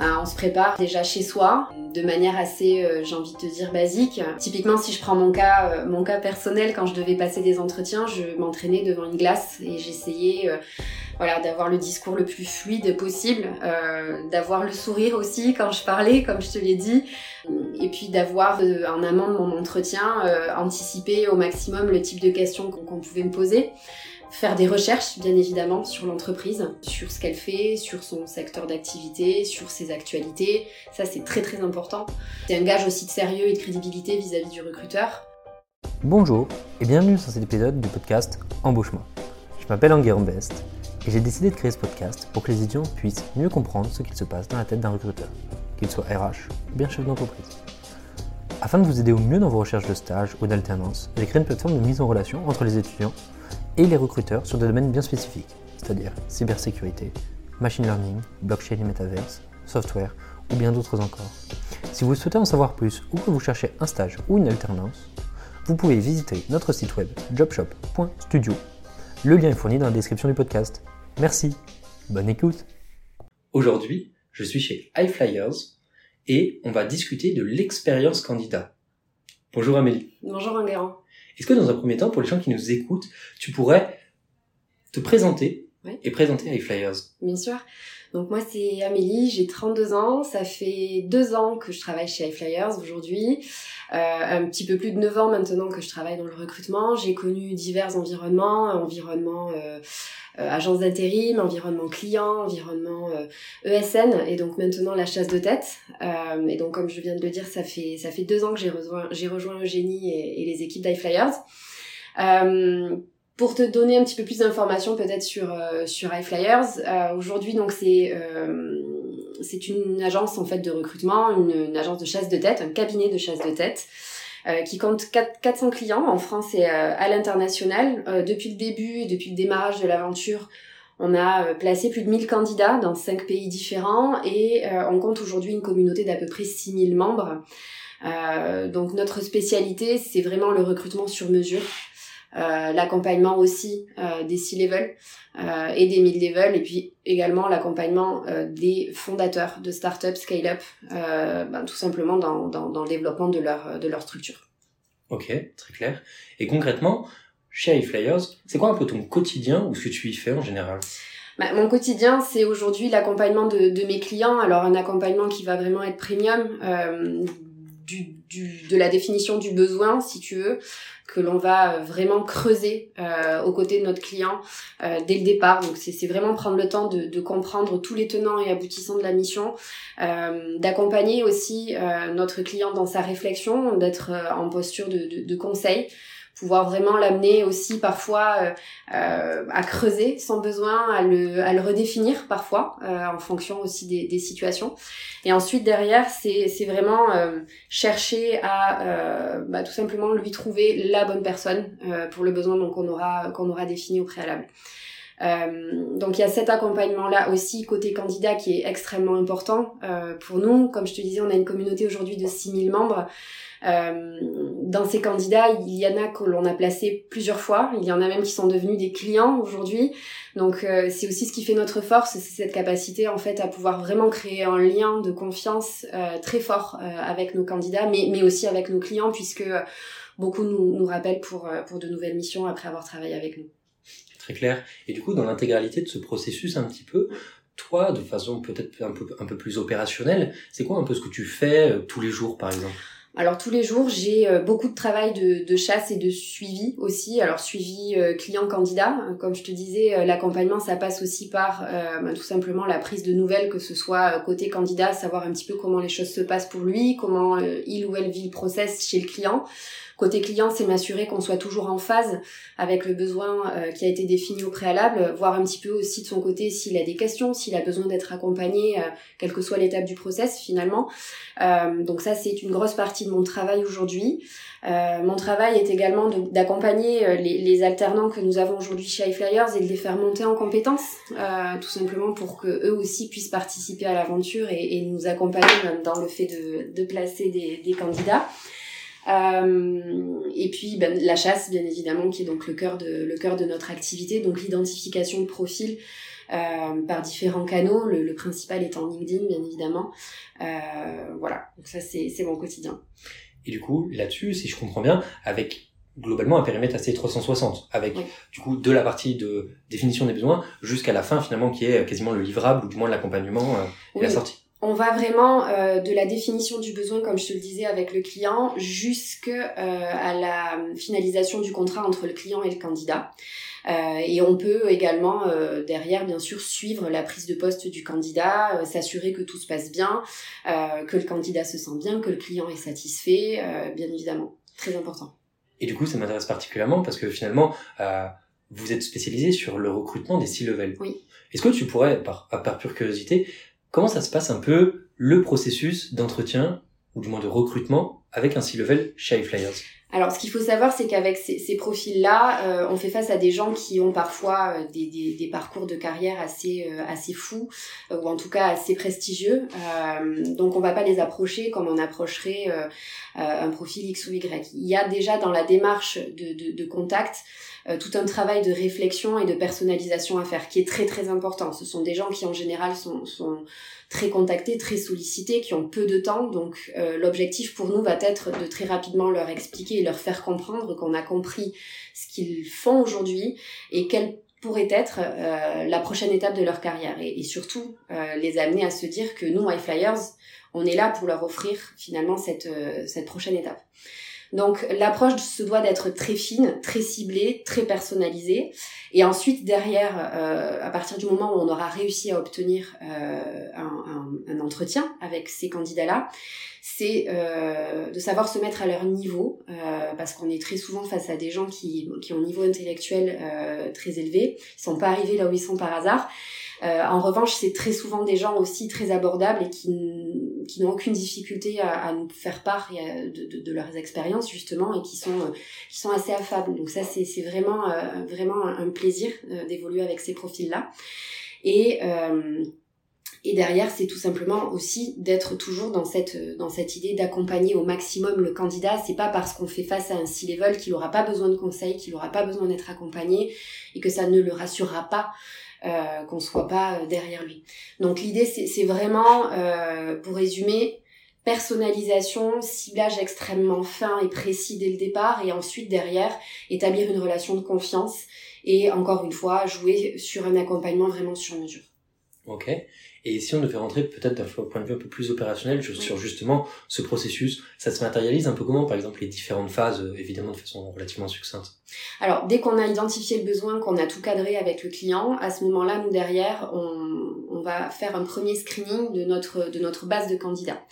bah, on se prépare déjà chez soi, de manière assez, euh, j'ai envie de te dire, basique. Typiquement, si je prends mon cas, euh, mon cas personnel, quand je devais passer des entretiens, je m'entraînais devant une glace et j'essayais, euh, voilà, d'avoir le discours le plus fluide possible, d'avoir le sourire aussi quand je parlais, comme je te l'ai dit, et puis d'avoir en amont de mon entretien anticipé au maximum le type de questions qu'on pouvait me poser faire des recherches bien évidemment sur l'entreprise, sur ce qu'elle fait, sur son secteur d'activité, sur ses actualités. Ça c'est très très important. C'est un gage aussi de sérieux et de crédibilité vis-à-vis du recruteur. Bonjour et bienvenue sur cet épisode du podcast Embauchement. Je m'appelle Enguerrand Best et j'ai décidé de créer ce podcast pour que les étudiants puissent mieux comprendre ce qu'il se passe dans la tête d'un recruteur, qu'il soit RH ou bien chef d'entreprise. Afin de vous aider au mieux dans vos recherches de stage ou d'alternance, j'ai créé une plateforme de mise en relation entre les étudiants et les recruteurs sur des domaines bien spécifiques, c'est-à-dire cybersécurité, machine learning, blockchain et metaverse, software ou bien d'autres encore. Si vous souhaitez en savoir plus ou que vous cherchez un stage ou une alternance, vous pouvez visiter notre site web jobshop.studio. Le lien est fourni dans la description du podcast. Merci, bonne écoute. Aujourd'hui, je suis chez iFlyers et on va discuter de l'expérience candidat. Bonjour Amélie. Bonjour Enguerrand. Est-ce que dans un premier temps, pour les gens qui nous écoutent, tu pourrais te présenter et présenter iFlyers Bien sûr. Donc moi c'est Amélie, j'ai 32 ans, ça fait deux ans que je travaille chez iFlyers aujourd'hui, euh, un petit peu plus de 9 ans maintenant que je travaille dans le recrutement. J'ai connu divers environnements, environnement euh, euh, agence d'intérim, environnement client, environnement ESN euh, e et donc maintenant la chasse de tête. Euh, et donc comme je viens de le dire, ça fait ça fait deux ans que j'ai rejoint j'ai rejoint Eugénie et, et les équipes d'iFlyers. pour te donner un petit peu plus d'informations peut-être sur sur iFlyers, aujourd'hui donc c'est c'est une agence en fait de recrutement, une, une, agence de chasse de tête, un cabinet de chasse de tête. Euh, qui compte 4, 400 clients en France et euh, à l'international. Euh, depuis le début, depuis le démarrage de l'aventure, on a placé plus de 1000 candidats dans 5 pays différents et on compte aujourd'hui une communauté d'à peu près 6000 membres. donc notre spécialité, c'est vraiment le recrutement sur mesure. Euh, l'accompagnement aussi euh, des C-level euh, et des mid-level, et puis également l'accompagnement des fondateurs de start-up, scale-up, ben, tout simplement dans, dans, dans, le développement de leur, de leur structure. Ok, très clair. Et concrètement, chez iFlyers, c'est quoi un peu ton quotidien ou ce que tu y fais en général? Bah, mon quotidien, c'est aujourd'hui l'accompagnement de, de, mes clients. Alors un accompagnement qui va vraiment être premium, euh, du, du, de la définition du besoin, si tu veux, que l'on va euh, vraiment creuser euh, aux côtés de notre client euh, dès le départ. Donc c'est vraiment prendre le temps de, comprendre tous les tenants et aboutissants de la mission, d'accompagner aussi notre client dans sa réflexion, d'être en posture de conseil pouvoir vraiment l'amener aussi parfois euh, euh, à creuser son besoin, à le, à le redéfinir parfois euh, en fonction aussi des, des, situations. Et ensuite derrière, c'est, vraiment chercher à bah, tout simplement lui trouver la bonne personne pour le besoin qu'on aura qu'on aura défini au préalable. Euh, donc il y a cet accompagnement-là aussi côté candidat qui est extrêmement important euh, pour nous. Comme je te disais, on a une communauté aujourd'hui de 6000 membres. Euh, dans ces candidats, il y en a que l'on a placé plusieurs fois. Il y en a même qui sont devenus des clients aujourd'hui. Donc euh, c'est aussi ce qui fait notre force, c'est cette capacité en fait à pouvoir vraiment créer un lien de confiance euh, très fort avec nos candidats, mais, mais aussi avec nos clients puisque beaucoup nous, nous rappellent pour, pour de nouvelles missions après avoir travaillé avec nous. Clair. Et du coup, dans l'intégralité de ce processus un petit peu, toi, de façon peut-être un peu, un peu plus opérationnelle, c'est quoi un peu ce que tu fais tous les jours par exemple? Alors tous les jours, j'ai euh, beaucoup de travail de, chasse et de suivi aussi. Alors suivi euh, client-candidat, comme je te disais, euh, l'accompagnement ça passe aussi par bah, tout simplement la prise de nouvelles, que ce soit côté candidat, savoir un petit peu comment les choses se passent pour lui, comment il ou elle vit le process chez le client. Côté client, c'est m'assurer qu'on soit toujours en phase avec le besoin euh, qui a été défini au préalable, voir un petit peu aussi de son côté s'il a des questions, s'il a besoin d'être accompagné, euh, quelle que soit l'étape du process finalement. Euh, donc ça, c'est une grosse partie de mon travail aujourd'hui. mon travail est également d'accompagner les, alternants que nous avons aujourd'hui chez iFlyers et de les faire monter en compétences, tout simplement pour que eux aussi puissent participer à l'aventure et, nous accompagner dans le fait de, placer des candidats. Euh, et puis ben, la chasse, bien évidemment, qui est donc le cœur de, le cœur de notre activité, donc l'identification de profils par différents canaux, le, le, principal étant LinkedIn bien évidemment. voilà, donc ça c'est mon quotidien. Et du coup, là-dessus, si je comprends bien, avec globalement un périmètre assez 360 avec du coup de la partie de définition des besoins jusqu'à la fin finalement qui est quasiment le livrable ou du moins l'accompagnement euh, et la sortie. On va vraiment euh, de la définition du besoin, comme je te le disais, avec le client, jusqu'à euh, la finalisation du contrat entre le client et le candidat. Euh, et on peut également euh, derrière, bien sûr, suivre la prise de poste du candidat, s'assurer que tout se passe bien, que le candidat se sent bien, que le client est satisfait, bien évidemment. Très important. Et du coup, ça m'intéresse particulièrement parce que finalement, euh, vous êtes spécialisé sur le recrutement des C-level. Oui. Est-ce que tu pourrais, par, par pure curiosité, comment ça se passe un peu le processus d'entretien ou du moins de recrutement avec un C-level chez iFlyers? Alors, ce qu'il faut savoir, c'est qu'avec ces, profils-là, euh, on fait face à des gens qui ont parfois euh, des, parcours de carrière assez euh, assez fous ou en tout cas assez prestigieux. donc, on va pas les approcher comme on approcherait un profil X ou Y. Il y a déjà dans la démarche de contact tout un travail de réflexion et de personnalisation à faire qui est très très important. Ce sont des gens qui en général sont, sont très contactés, très sollicités, qui ont peu de temps. Donc euh, l'objectif pour nous va être de très rapidement leur expliquer et leur faire comprendre qu'on a compris ce qu'ils font aujourd'hui et quelle pourrait être euh, la prochaine étape de leur carrière et, surtout euh, les amener à se dire que nous, Flyers, on est là pour leur offrir finalement cette, cette prochaine étape. Donc l'approche se doit d'être très fine, très ciblée, très personnalisée. Et ensuite, derrière, euh, à partir du moment où on aura réussi à obtenir euh, un, un, entretien avec ces candidats-là, c'est euh, de savoir se mettre à leur niveau, euh, parce qu'on est très souvent face à des gens qui, qui ont un niveau intellectuel euh, très élevé, ils sont pas arrivés là où ils sont par hasard. En revanche, c'est très souvent des gens aussi très abordables et qui, qui n'ont aucune difficulté à, nous faire part de, de, de, leurs expériences justement et qui sont qui sont assez affables. Donc ça, c'est vraiment vraiment un plaisir d'évoluer avec ces profils-là. Et et derrière, c'est tout simplement aussi d'être toujours dans cette dans cette idée d'accompagner au maximum le candidat. C'est pas parce qu'on fait face à un C-level qu'il aura pas besoin de conseils, qu'il aura pas besoin d'être accompagné et que ça ne le rassurera pas euh, qu'on soit pas euh, derrière lui. Donc l'idée c'est vraiment, euh, pour résumer, personnalisation, ciblage extrêmement fin et précis dès le départ, et ensuite derrière établir une relation de confiance et encore une fois jouer sur un accompagnement vraiment sur mesure. Ok. Et si on devait rentrer peut-être d'un point de vue un peu plus opérationnel sur, justement ce processus, ça se matérialise un peu comment, par exemple, les différentes phases, euh, évidemment de façon relativement succincte? Alors, dès qu'on a identifié le besoin, qu'on a tout cadré avec le client, à ce moment-là, nous derrière, on, on va faire un premier screening de notre, de notre base de candidats.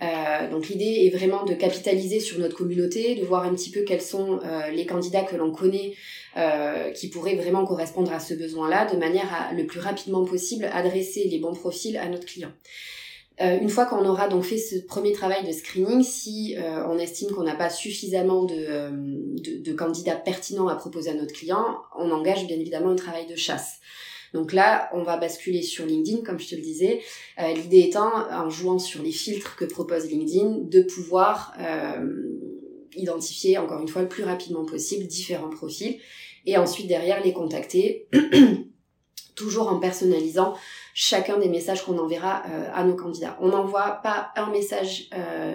Euh, donc l'idée est vraiment de capitaliser sur notre communauté, de voir un petit peu quels sont euh, les candidats que l'on connaît euh, qui pourraient vraiment correspondre à ce besoin-là, de manière à le plus rapidement possible adresser les bons profils à notre client. Une fois qu'on aura donc fait ce premier travail de screening, si on estime qu'on n'a pas suffisamment de, candidats pertinents à proposer à notre client, on engage bien évidemment un travail de chasse. Donc là, on va basculer sur LinkedIn, comme je te le disais. Euh, l'idée étant, en jouant sur les filtres que propose LinkedIn, de pouvoir euh, identifier, encore une fois, le plus rapidement possible différents profils et ensuite derrière les contacter, toujours en personnalisant chacun des messages qu'on enverra euh, à nos candidats. On n'envoie pas un message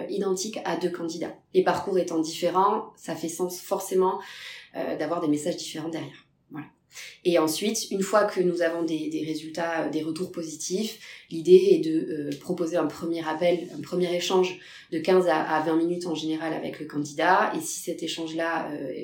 identique à deux candidats. Les parcours étant différents, ça fait sens forcément d'avoir des messages différents derrière. Et ensuite, une fois que nous avons des, résultats, des retours positifs, l'idée est de euh, proposer un premier appel, un premier échange de 15 à, à, 20 minutes en général avec le candidat. Et si cet échange-là, euh,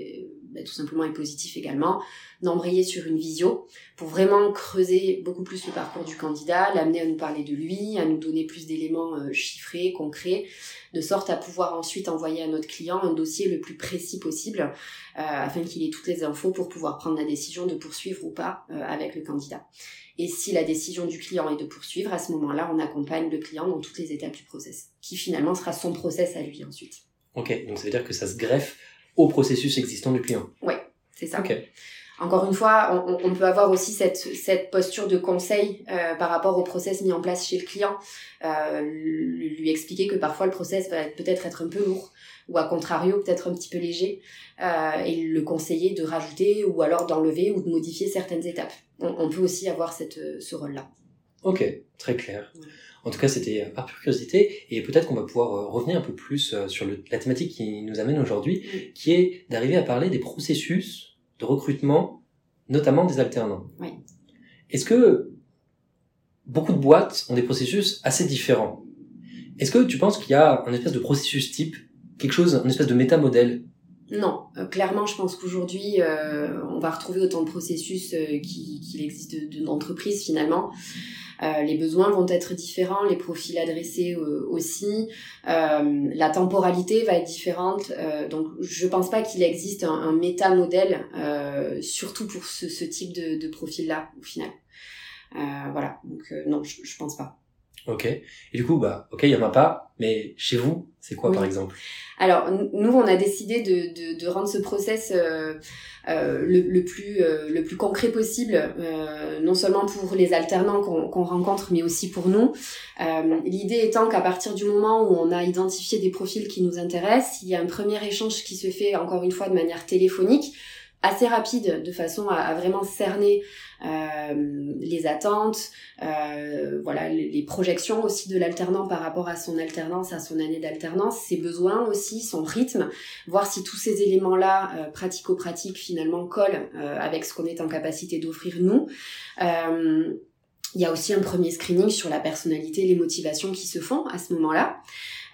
bah, tout simplement, est positif également, d'embrayer sur une visio pour vraiment creuser beaucoup plus le parcours du candidat, l'amener à nous parler de lui, à nous donner plus d'éléments euh, chiffrés, concrets, de sorte à pouvoir ensuite envoyer à notre client un dossier le plus précis possible euh, afin qu'il ait toutes les infos pour pouvoir prendre la décision de poursuivre ou pas euh, avec le candidat. Et si la décision du client est de poursuivre, à ce moment-là, on accompagne le client dans toutes les étapes du process, qui finalement sera son process à lui ensuite. Ok, donc ça veut dire que ça se greffe au processus existant du client. Oui, c'est ça. Ok. encore une fois, on, on, peut avoir aussi cette, cette posture de conseil euh, par rapport au process mis en place chez le client, euh, lui expliquer que parfois le process va peut-être être un peu lourd ou à contrario peut-être un petit peu léger, euh, et le conseiller de rajouter ou alors d'enlever ou de modifier certaines étapes. On, on peut aussi avoir cette, ce rôle-là. Ok, très clair. En tout cas, c'était par pure curiosité, et peut-être qu'on va pouvoir revenir un peu plus sur le, la thématique qui nous amène aujourd'hui, qui est d'arriver à parler des processus de recrutement, notamment des alternants. Oui. Est-ce que beaucoup de boîtes ont des processus assez différents? Est-ce que tu penses qu'il y a un espèce de processus type, quelque chose, un espèce de métamodèle? Non, euh, clairement, je pense qu'aujourd'hui, euh, on va retrouver autant de processus euh, qu'il existe d'entreprises finalement. Euh, les besoins vont être différents, les profils adressés euh, aussi, euh, la temporalité va être différente. donc, je pense pas qu'il existe un, un méta-modèle, surtout pour ce, type de, de profil-là, au final. voilà, donc non, je, je pense pas. Ok. Et du coup, bah, ok, il y en a pas, mais chez vous, c'est quoi par exemple? Alors, nous, on a décidé de, de, de rendre ce process euh, euh, le, le, plus euh, le plus concret possible, euh, non seulement pour les alternants qu'on rencontre, mais aussi pour nous. Euh, l'idée étant qu'à partir du moment où on a identifié des profils qui nous intéressent, il y a un premier échange qui se fait encore une fois de manière téléphonique assez rapide de façon à, vraiment cerner euh, les attentes, euh, voilà les, projections aussi de l'alternant par rapport à son alternance, à son année d'alternance, ses besoins aussi, son rythme, voir si tous ces éléments-là euh, pratico-pratiques finalement collent euh, avec ce qu'on est en capacité d'offrir nous. Euh, il y a aussi un premier screening sur la personnalité, les motivations qui se font à ce moment-là.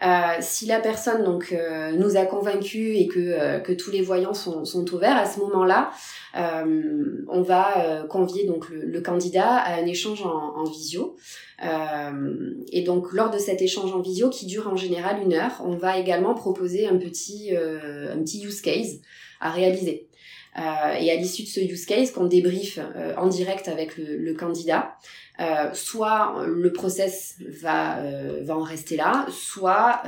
Euh, si la personne donc euh, nous a convaincus et que, euh, que tous les voyants sont, sont ouverts, à ce moment-là, on va convier donc le, le, candidat à un échange en, en visio. et donc lors de cet échange en visio qui dure en général une heure, on va également proposer un petit un petit use case à réaliser. Euh, et à l'issue de ce use case qu'on débriefe euh, en direct avec le, le candidat, euh, soit le process va, va en rester là, soit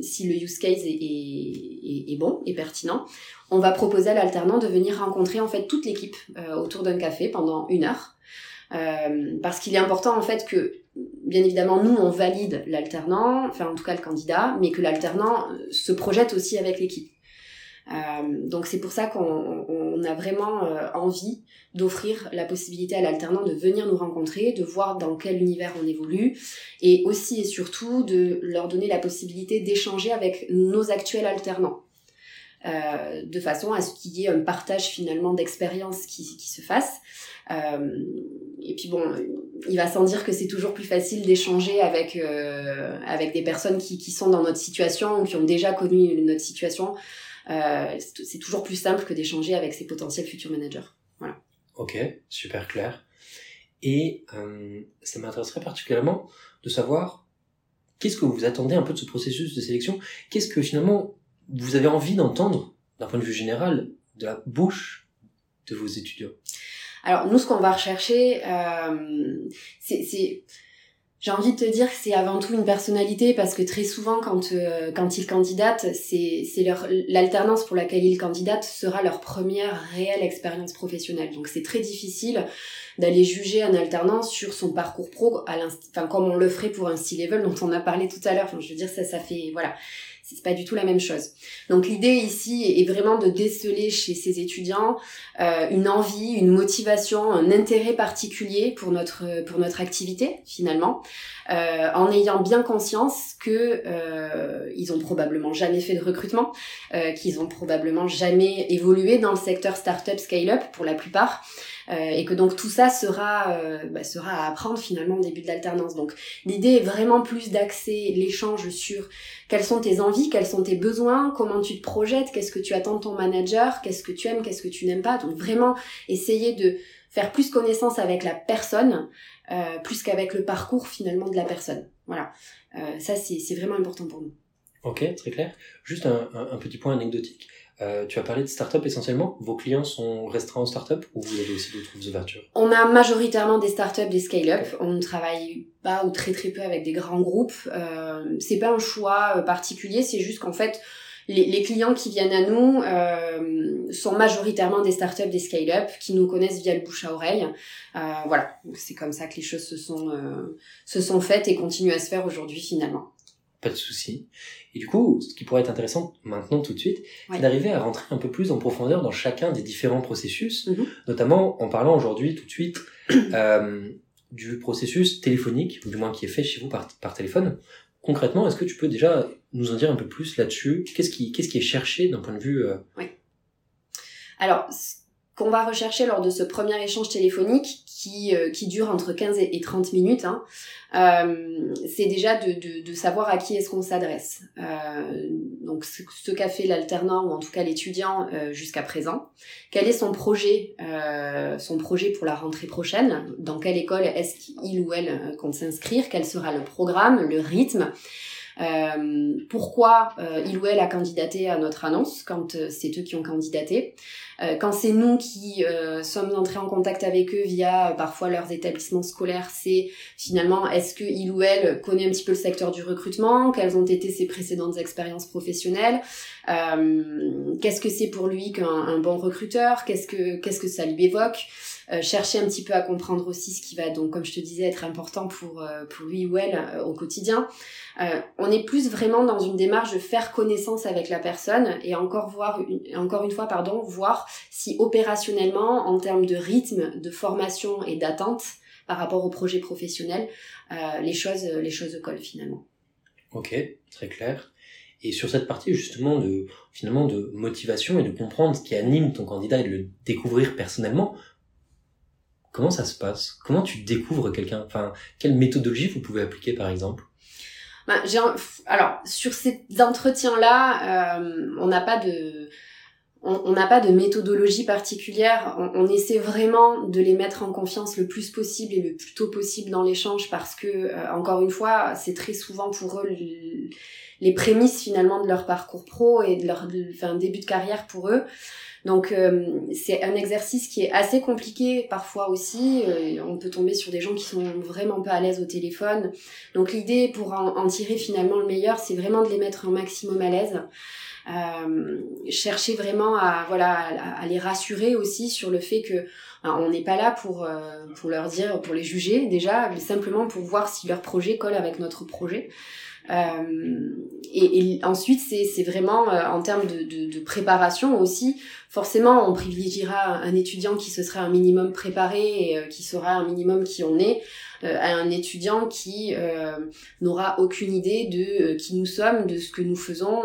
si le use case est, est, est, bon et pertinent, on va proposer à l'alternant de venir rencontrer en fait toute l'équipe autour d'un café pendant une heure. parce qu'il est important en fait que bien évidemment, nous, on valide l'alternant, enfin en tout cas le candidat, mais que l'alternant se projette aussi avec l'équipe. Euh, donc c'est pour ça qu'on a vraiment euh, envie d'offrir la possibilité à l'alternant de venir nous rencontrer, de voir dans quel univers on évolue, et aussi et surtout de leur donner la possibilité d'échanger avec nos actuels alternants. Euh, de façon à ce qu'il y ait un partage finalement d'expérience qui, se fasse. Et puis bon, il va sans dire que c'est toujours plus facile d'échanger avec avec des personnes qui, sont dans notre situation ou qui ont déjà connu notre situation c'est toujours plus simple que d'échanger avec ses potentiels futurs managers. Voilà. Ok, super clair. Et euh, ça m'intéresserait particulièrement de savoir qu'est-ce que vous attendez un peu de ce processus de sélection? Qu'est-ce que finalement vous avez envie d'entendre d'un point de vue général de la bouche de vos étudiants? Alors nous, ce qu'on va rechercher, euh, c'est j'ai envie de te dire que c'est avant tout une personnalité parce que très souvent quand euh, quand ils candidatent, c'est c'est leur l'alternance pour laquelle ils candidatent sera leur première réelle expérience professionnelle. Donc c'est très difficile d'aller juger un alternant sur son parcours pro à enfin comme on le ferait pour un C-level dont on a parlé tout à l'heure. Enfin, je veux dire ça ça fait voilà c'est pas du tout la même chose. Donc l'idée ici est vraiment de déceler chez ces étudiants euh, une envie, une motivation, un intérêt particulier pour notre pour notre activité finalement, euh, en ayant bien conscience que euh, ils ont probablement jamais fait de recrutement, euh, qu'ils ont probablement jamais évolué dans le secteur startup scale-up pour la plupart. Euh, et que donc tout ça sera euh, bah, sera à apprendre finalement au début de l'alternance. Donc l'idée est vraiment plus d'axer l'échange sur quelles sont tes envies, quels sont tes besoins, comment tu te projettes, qu'est-ce que tu attends de ton manager, qu'est-ce que tu aimes, qu'est-ce que tu n'aimes pas. Donc vraiment essayer de faire plus connaissance avec la personne euh, plus qu'avec le parcours finalement de la personne. Voilà, ça c'est vraiment important pour nous. Ok, très clair. Juste un petit point anecdotique. Euh, tu as parlé de start-up essentiellement. Vos clients sont restreints aux start-up ou vous avez aussi d'autres ouvertures? On a majoritairement des start-up, des scale-up. On ne travaille pas ou très très peu avec des grands groupes. Euh, c'est pas un choix euh, particulier, c'est juste qu'en fait, les, clients qui viennent à nous euh, sont majoritairement des startups, des scale-up qui nous connaissent via le bouche à oreille. Euh, voilà, c'est comme ça que les choses se sont euh, se sont faites et continuent à se faire aujourd'hui finalement. Pas de souci. Et du coup, ce qui pourrait être intéressant maintenant tout de suite, c'est d'arriver à rentrer un peu plus en profondeur dans chacun des différents processus, mm-hmm. notamment en parlant aujourd'hui tout de suite euh, du processus téléphonique, ou du moins qui est fait chez vous par, par téléphone. Concrètement, est-ce que tu peux déjà nous en dire un peu plus là-dessus? Qu'est-ce qui, qu'est-ce qui est cherché d'un point de vue euh... Oui. Alors, ce qu'on va rechercher lors de ce premier échange téléphonique, qui, euh, qui dure entre 15 et 30 minutes, hein, euh, c'est déjà de, de, savoir à qui est-ce qu'on s'adresse. Euh, donc ce, ce qu'a fait l'alternant ou en tout cas l'étudiant jusqu'à présent. Quel est son projet, son projet pour la rentrée prochaine? Dans quelle école est-ce qu'il ou elle compte s'inscrire? Quel sera le programme, le rythme? Euh, pourquoi euh, il ou elle a candidaté à notre annonce quand euh, c'est eux qui ont candidaté? quand c'est nous qui sommes entrés en contact avec eux via parfois leurs établissements scolaires, c'est finalement est-ce que il ou elle connaît un petit peu le secteur du recrutement, quelles ont été ses précédentes expériences professionnelles, qu'est-ce que c'est pour lui qu'un bon recruteur, qu'est-ce que qu'est-ce que ça lui évoque? Chercher un petit peu à comprendre aussi ce qui va donc comme je te disais être important pour pour lui ou elle au quotidien euh, on est plus vraiment dans une démarche de faire connaissance avec la personne et encore voir, encore une fois, pardon, voir si opérationnellement, en termes de rythme, de formation et d'attente par rapport au projet professionnel, euh, les choses, les choses collent finalement. Ok, très clair. Et sur cette partie justement de finalement de motivation et de comprendre ce qui anime ton candidat et de le découvrir personnellement, comment ça se passe? Comment tu découvres quelqu'un? Enfin, quelle méthodologie vous pouvez appliquer par exemple? J'ai alors sur ces entretiens-là, euh, on n'a pas de on n'a pas de méthodologie particulière. On, essaie vraiment de les mettre en confiance le plus possible et le plus tôt possible dans l'échange parce que euh, encore une fois, c'est très souvent pour eux les prémices finalement de leur parcours pro et de leur début de carrière pour eux. Donc euh, c'est un exercice qui est assez compliqué parfois aussi. Euh, on peut tomber sur des gens qui sont vraiment pas à l'aise au téléphone. Donc l'idée pour en, tirer finalement le meilleur, c'est vraiment de les mettre un maximum à l'aise. Euh, chercher vraiment à voilà à, les rassurer aussi sur le fait que on n'est pas là pour pour leur dire pour les juger déjà mais simplement pour voir si leur projet colle avec notre projet euh, et, ensuite, c'est vraiment euh, en termes de, de, de, préparation aussi. Forcément, on privilégiera un étudiant qui se serait un minimum préparé et euh, qui sera un minimum qui on est, à un étudiant qui n'aura aucune idée de qui nous sommes, de ce que nous faisons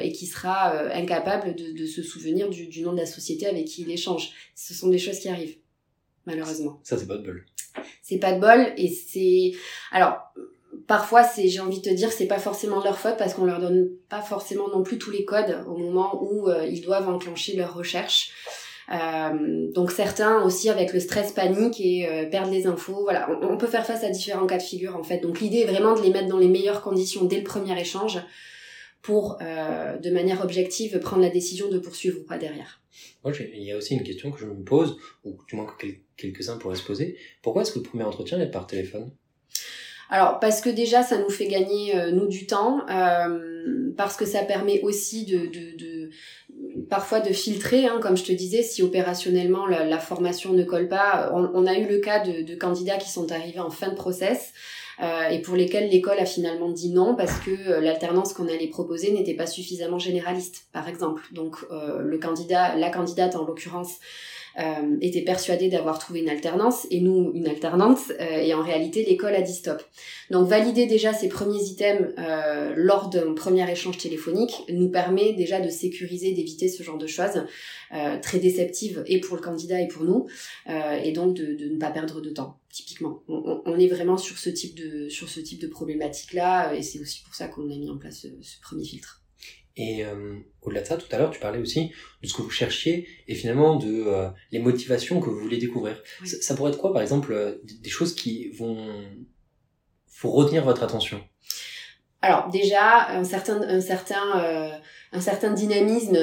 et qui sera incapable de, de, se souvenir du, du, nom de la société avec qui il échange. Ce sont des choses qui arrivent, malheureusement. Ça, c'est pas de bol. C'est pas de bol et c'est alors parfois c'est j'ai envie de te dire c'est pas forcément leur faute parce qu'on leur donne pas forcément non plus tous les codes au moment où euh, ils doivent enclencher leur recherche euh, donc certains aussi avec le stress panique et euh, perdent les infos. Voilà on, peut faire face à différents cas de figure en fait. Donc l'idée est vraiment de les mettre dans les meilleures conditions dès le premier échange pour de manière objective prendre la décision de poursuivre ou pas derrière. Moi, il y a aussi une question que je me pose, ou du moins que quelques-uns pourraient se poser. Pourquoi est-ce que le premier entretien est par téléphone? Alors parce que déjà ça nous fait gagner euh, nous du temps, euh, parce que ça permet aussi de, de, de parfois de filtrer, hein, comme je te disais, si opérationnellement la, formation ne colle pas. On, a eu le cas de, de, candidats qui sont arrivés en fin de process. Euh, et pour lesquels l'école a finalement dit non parce que euh, l'alternance qu'on allait proposer n'était pas suffisamment généraliste, par exemple. Donc euh, le candidat, la candidate en l'occurrence, euh, était persuadée d'avoir trouvé une alternance et nous une alternance euh, et en réalité l'école a dit stop. Donc valider déjà ces premiers items euh, lors d'un premier échange téléphonique nous permet déjà de sécuriser, d'éviter ce genre de choses euh, très déceptives et pour le candidat et pour nous et donc de, de, ne pas perdre de temps. Typiquement, on, on, est vraiment sur ce type de sur ce type de problématique là et c'est aussi pour ça qu'on a mis en place ce, ce premier filtre. Et euh, au-delà de ça, tout à l'heure, tu parlais aussi de ce que vous cherchiez et finalement de euh, les motivations que vous voulez découvrir. Ça, pourrait être quoi, par exemple, euh, des choses qui vont faut retenir votre attention? Alors déjà, un certain, un certain, un certain dynamisme,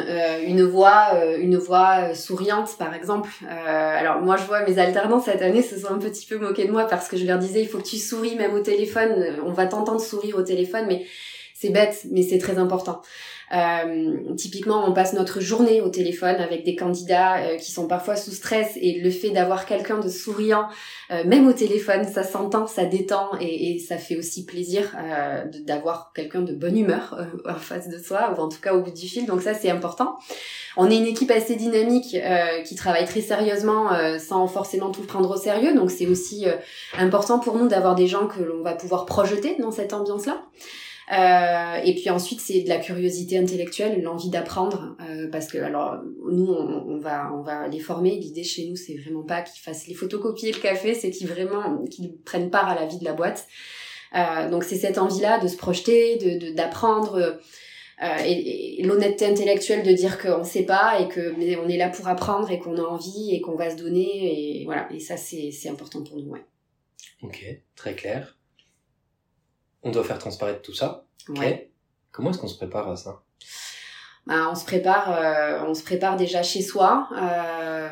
une voix, une voix souriante, par exemple. alors moi, je vois mes alternants cette année se sont un petit peu moqués de moi parce que je leur disais, il faut que tu souris même au téléphone. On va t'entendre sourire au téléphone, mais C'est bête, mais c'est très important. Euh, typiquement, on passe notre journée au téléphone avec des candidats euh, qui sont parfois sous stress et le fait d'avoir quelqu'un de souriant, euh, même au téléphone, ça s'entend, ça détend et, et, ça fait aussi plaisir d'avoir quelqu'un de bonne humeur en face de soi ou en tout cas au bout du fil. Donc ça, c'est important. On est une équipe assez dynamique qui travaille très sérieusement sans forcément tout prendre au sérieux. Donc c'est aussi important pour nous d'avoir des gens que l'on va pouvoir projeter dans cette ambiance-là. Euh, et puis ensuite, c'est de la curiosité intellectuelle, l'envie d'apprendre, euh, parce que alors nous, on, va on va les former. L'idée chez nous, c'est vraiment pas qu'ils fassent les photocopies et le café, c'est qu'ils vraiment qu'ils prennent part à la vie de la boîte. Euh, donc c'est cette envie-là de se projeter, de d'apprendre. Euh, et, et l'honnêteté intellectuelle de dire qu'on sait pas et que mais on est là pour apprendre et qu'on a envie et qu'on va se donner et voilà et ça c'est important pour nous ouais. Ok, très clair on doit faire transparaître tout ça. Ouais. Comment est-ce qu'on se prépare à ça? Bah, on se prépare, euh, on se prépare déjà chez soi, euh,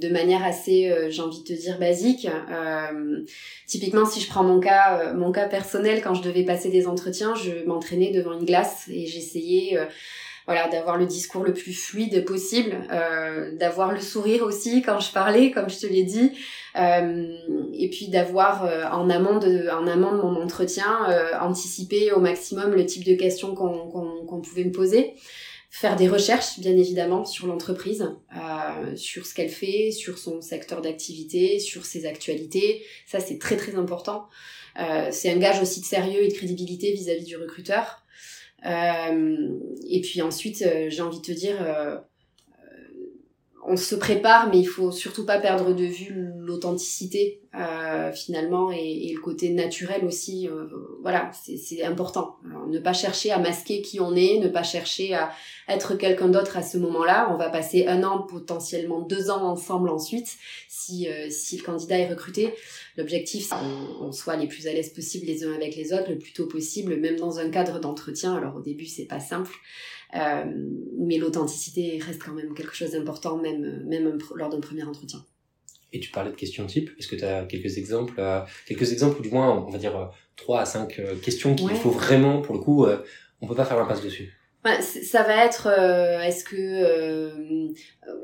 de manière assez, euh, j'ai envie de te dire basique. typiquement, si je prends mon cas, mon cas personnel, quand je devais passer des entretiens, je m'entraînais devant une glace et j'essayais voilà d'avoir le discours le plus fluide possible euh, d'avoir le sourire aussi quand je parlais comme je te l'ai dit euh, et puis d'avoir euh, en amont de en amont de mon entretien euh, anticipé au maximum le type de questions qu'on qu'on pouvait me poser. Faire des recherches bien évidemment sur l'entreprise euh, sur ce qu'elle fait sur son secteur d'activité sur ses actualités. Ça c'est très très important. C'est un gage aussi de sérieux et de crédibilité vis-à-vis -vis du recruteur. Euh, et puis ensuite, euh, j'ai envie de te dire, euh, on se prépare, mais il faut surtout pas perdre de vue l'authenticité euh, finalement et, le côté naturel aussi. Euh, voilà, c'est important. Ne pas chercher à masquer qui on est, ne pas chercher à être quelqu'un d'autre à ce moment-là. On va passer un an, potentiellement deux ans ensemble ensuite, si euh, le candidat est recruté. L'objectif, c'est qu'on soit les plus à l'aise possible les uns avec les autres, le plus tôt possible, même dans un cadre d'entretien. Alors au début, c'est pas simple. Euh, mais l'authenticité reste quand même quelque chose d'important, même, même lors d'un premier entretien. Et tu parlais de questions type. Est-ce que tu as quelques exemples, euh, quelques exemples ou du moins, on va dire, euh, trois à cinq questions qu'il faut vraiment, pour le coup, on peut pas faire l'impasse dessus? Ça va être euh, est-ce que euh,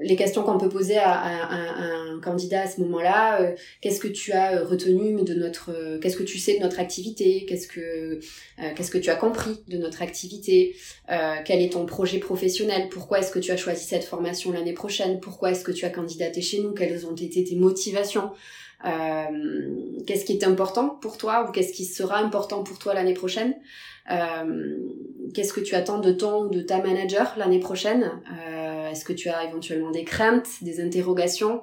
les questions qu'on peut poser à, à, à, un candidat à ce moment-là, euh, qu'est-ce que tu as retenu de notre, qu'est-ce que tu sais de notre activité, qu'est-ce que qu'est-ce que tu as compris de notre activité, quel est ton projet professionnel, pourquoi est-ce que tu as choisi cette formation l'année prochaine, pourquoi est-ce que tu as candidaté chez nous, quelles ont été tes motivations. Qu'est-ce qui est important pour toi ou qu'est-ce qui sera important pour toi l'année prochaine euh, qu'est-ce que tu attends de ton ou de ta manager l'année prochaine euh, Est-ce que tu as éventuellement des craintes, des interrogations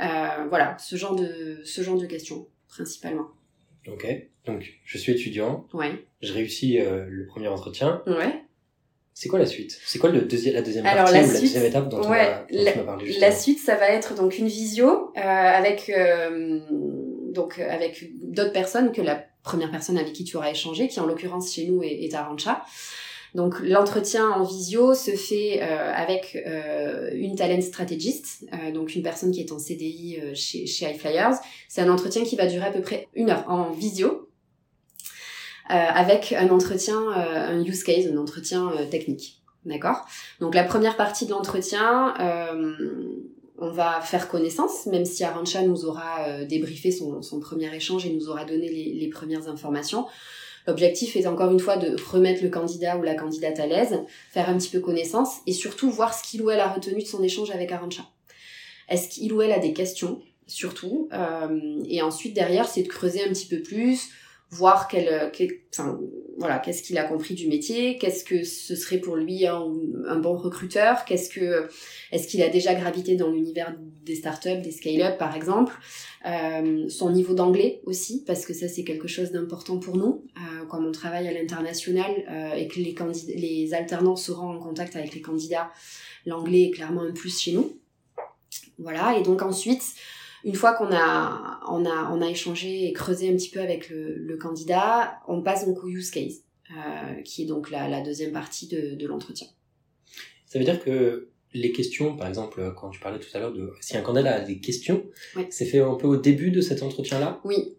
euh, Voilà, ce genre de ce genre de questions principalement. Ok, donc je suis étudiant. Ouais. Je réussis le premier entretien. Ouais. C'est quoi la suite? C'est quoi le la deuxième partie ou la deuxième étape dont, ouais, on, a, parlé La suite, ça va être donc une visio euh, avec euh, donc avec d'autres personnes que la première personne avec qui tu auras échangé, qui en l'occurrence chez nous est, est Arancha. Donc l'entretien en visio se fait euh, avec euh, une talent strategist, euh, donc une personne qui est en CDI euh, chez, chez iFlyers. C'est un entretien qui va durer à peu près une heure en visio, euh, avec un entretien, un use case, un entretien technique. D'accord? Donc la première partie de l'entretien, on va faire connaissance, même si Arancha nous aura euh, débriefé son, son, premier échange et nous aura donné les, les premières informations. L'objectif est encore une fois de remettre le candidat ou la candidate à l'aise, faire un petit peu connaissance et surtout voir ce qu'il ou elle a retenu de son échange avec Arancha. Est-ce qu'il ou elle a des questions, surtout, euh, et ensuite derrière c'est de creuser un petit peu plus, voir quel, quel enfin, voilà, qu'est-ce qu'il a compris du métier, qu'est-ce que ce serait pour lui un, bon recruteur, qu'est-ce que, est-ce qu'il a déjà gravité dans l'univers des startups, des scale-up par exemple, euh, son niveau d'anglais aussi, parce que ça c'est quelque chose d'important pour nous, euh, comme on travaille à l'international euh, et que les, les alternants seront en contact avec les candidats, l'anglais est clairement un plus chez nous. Voilà, et donc ensuite, une fois qu'on a, on a, on a échangé et creusé un petit peu avec le, le candidat, on passe donc au use case, euh, qui est donc la, la deuxième partie de, de l'entretien. Ça veut dire que les questions, par exemple, quand tu parlais tout à l'heure de si un candidat a des questions, c'est fait un peu au début de cet entretien-là? Oui,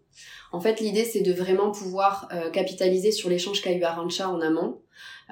En fait, l'idée, c'est de vraiment pouvoir euh, capitaliser sur l'échange qu'a eu Arancha en amont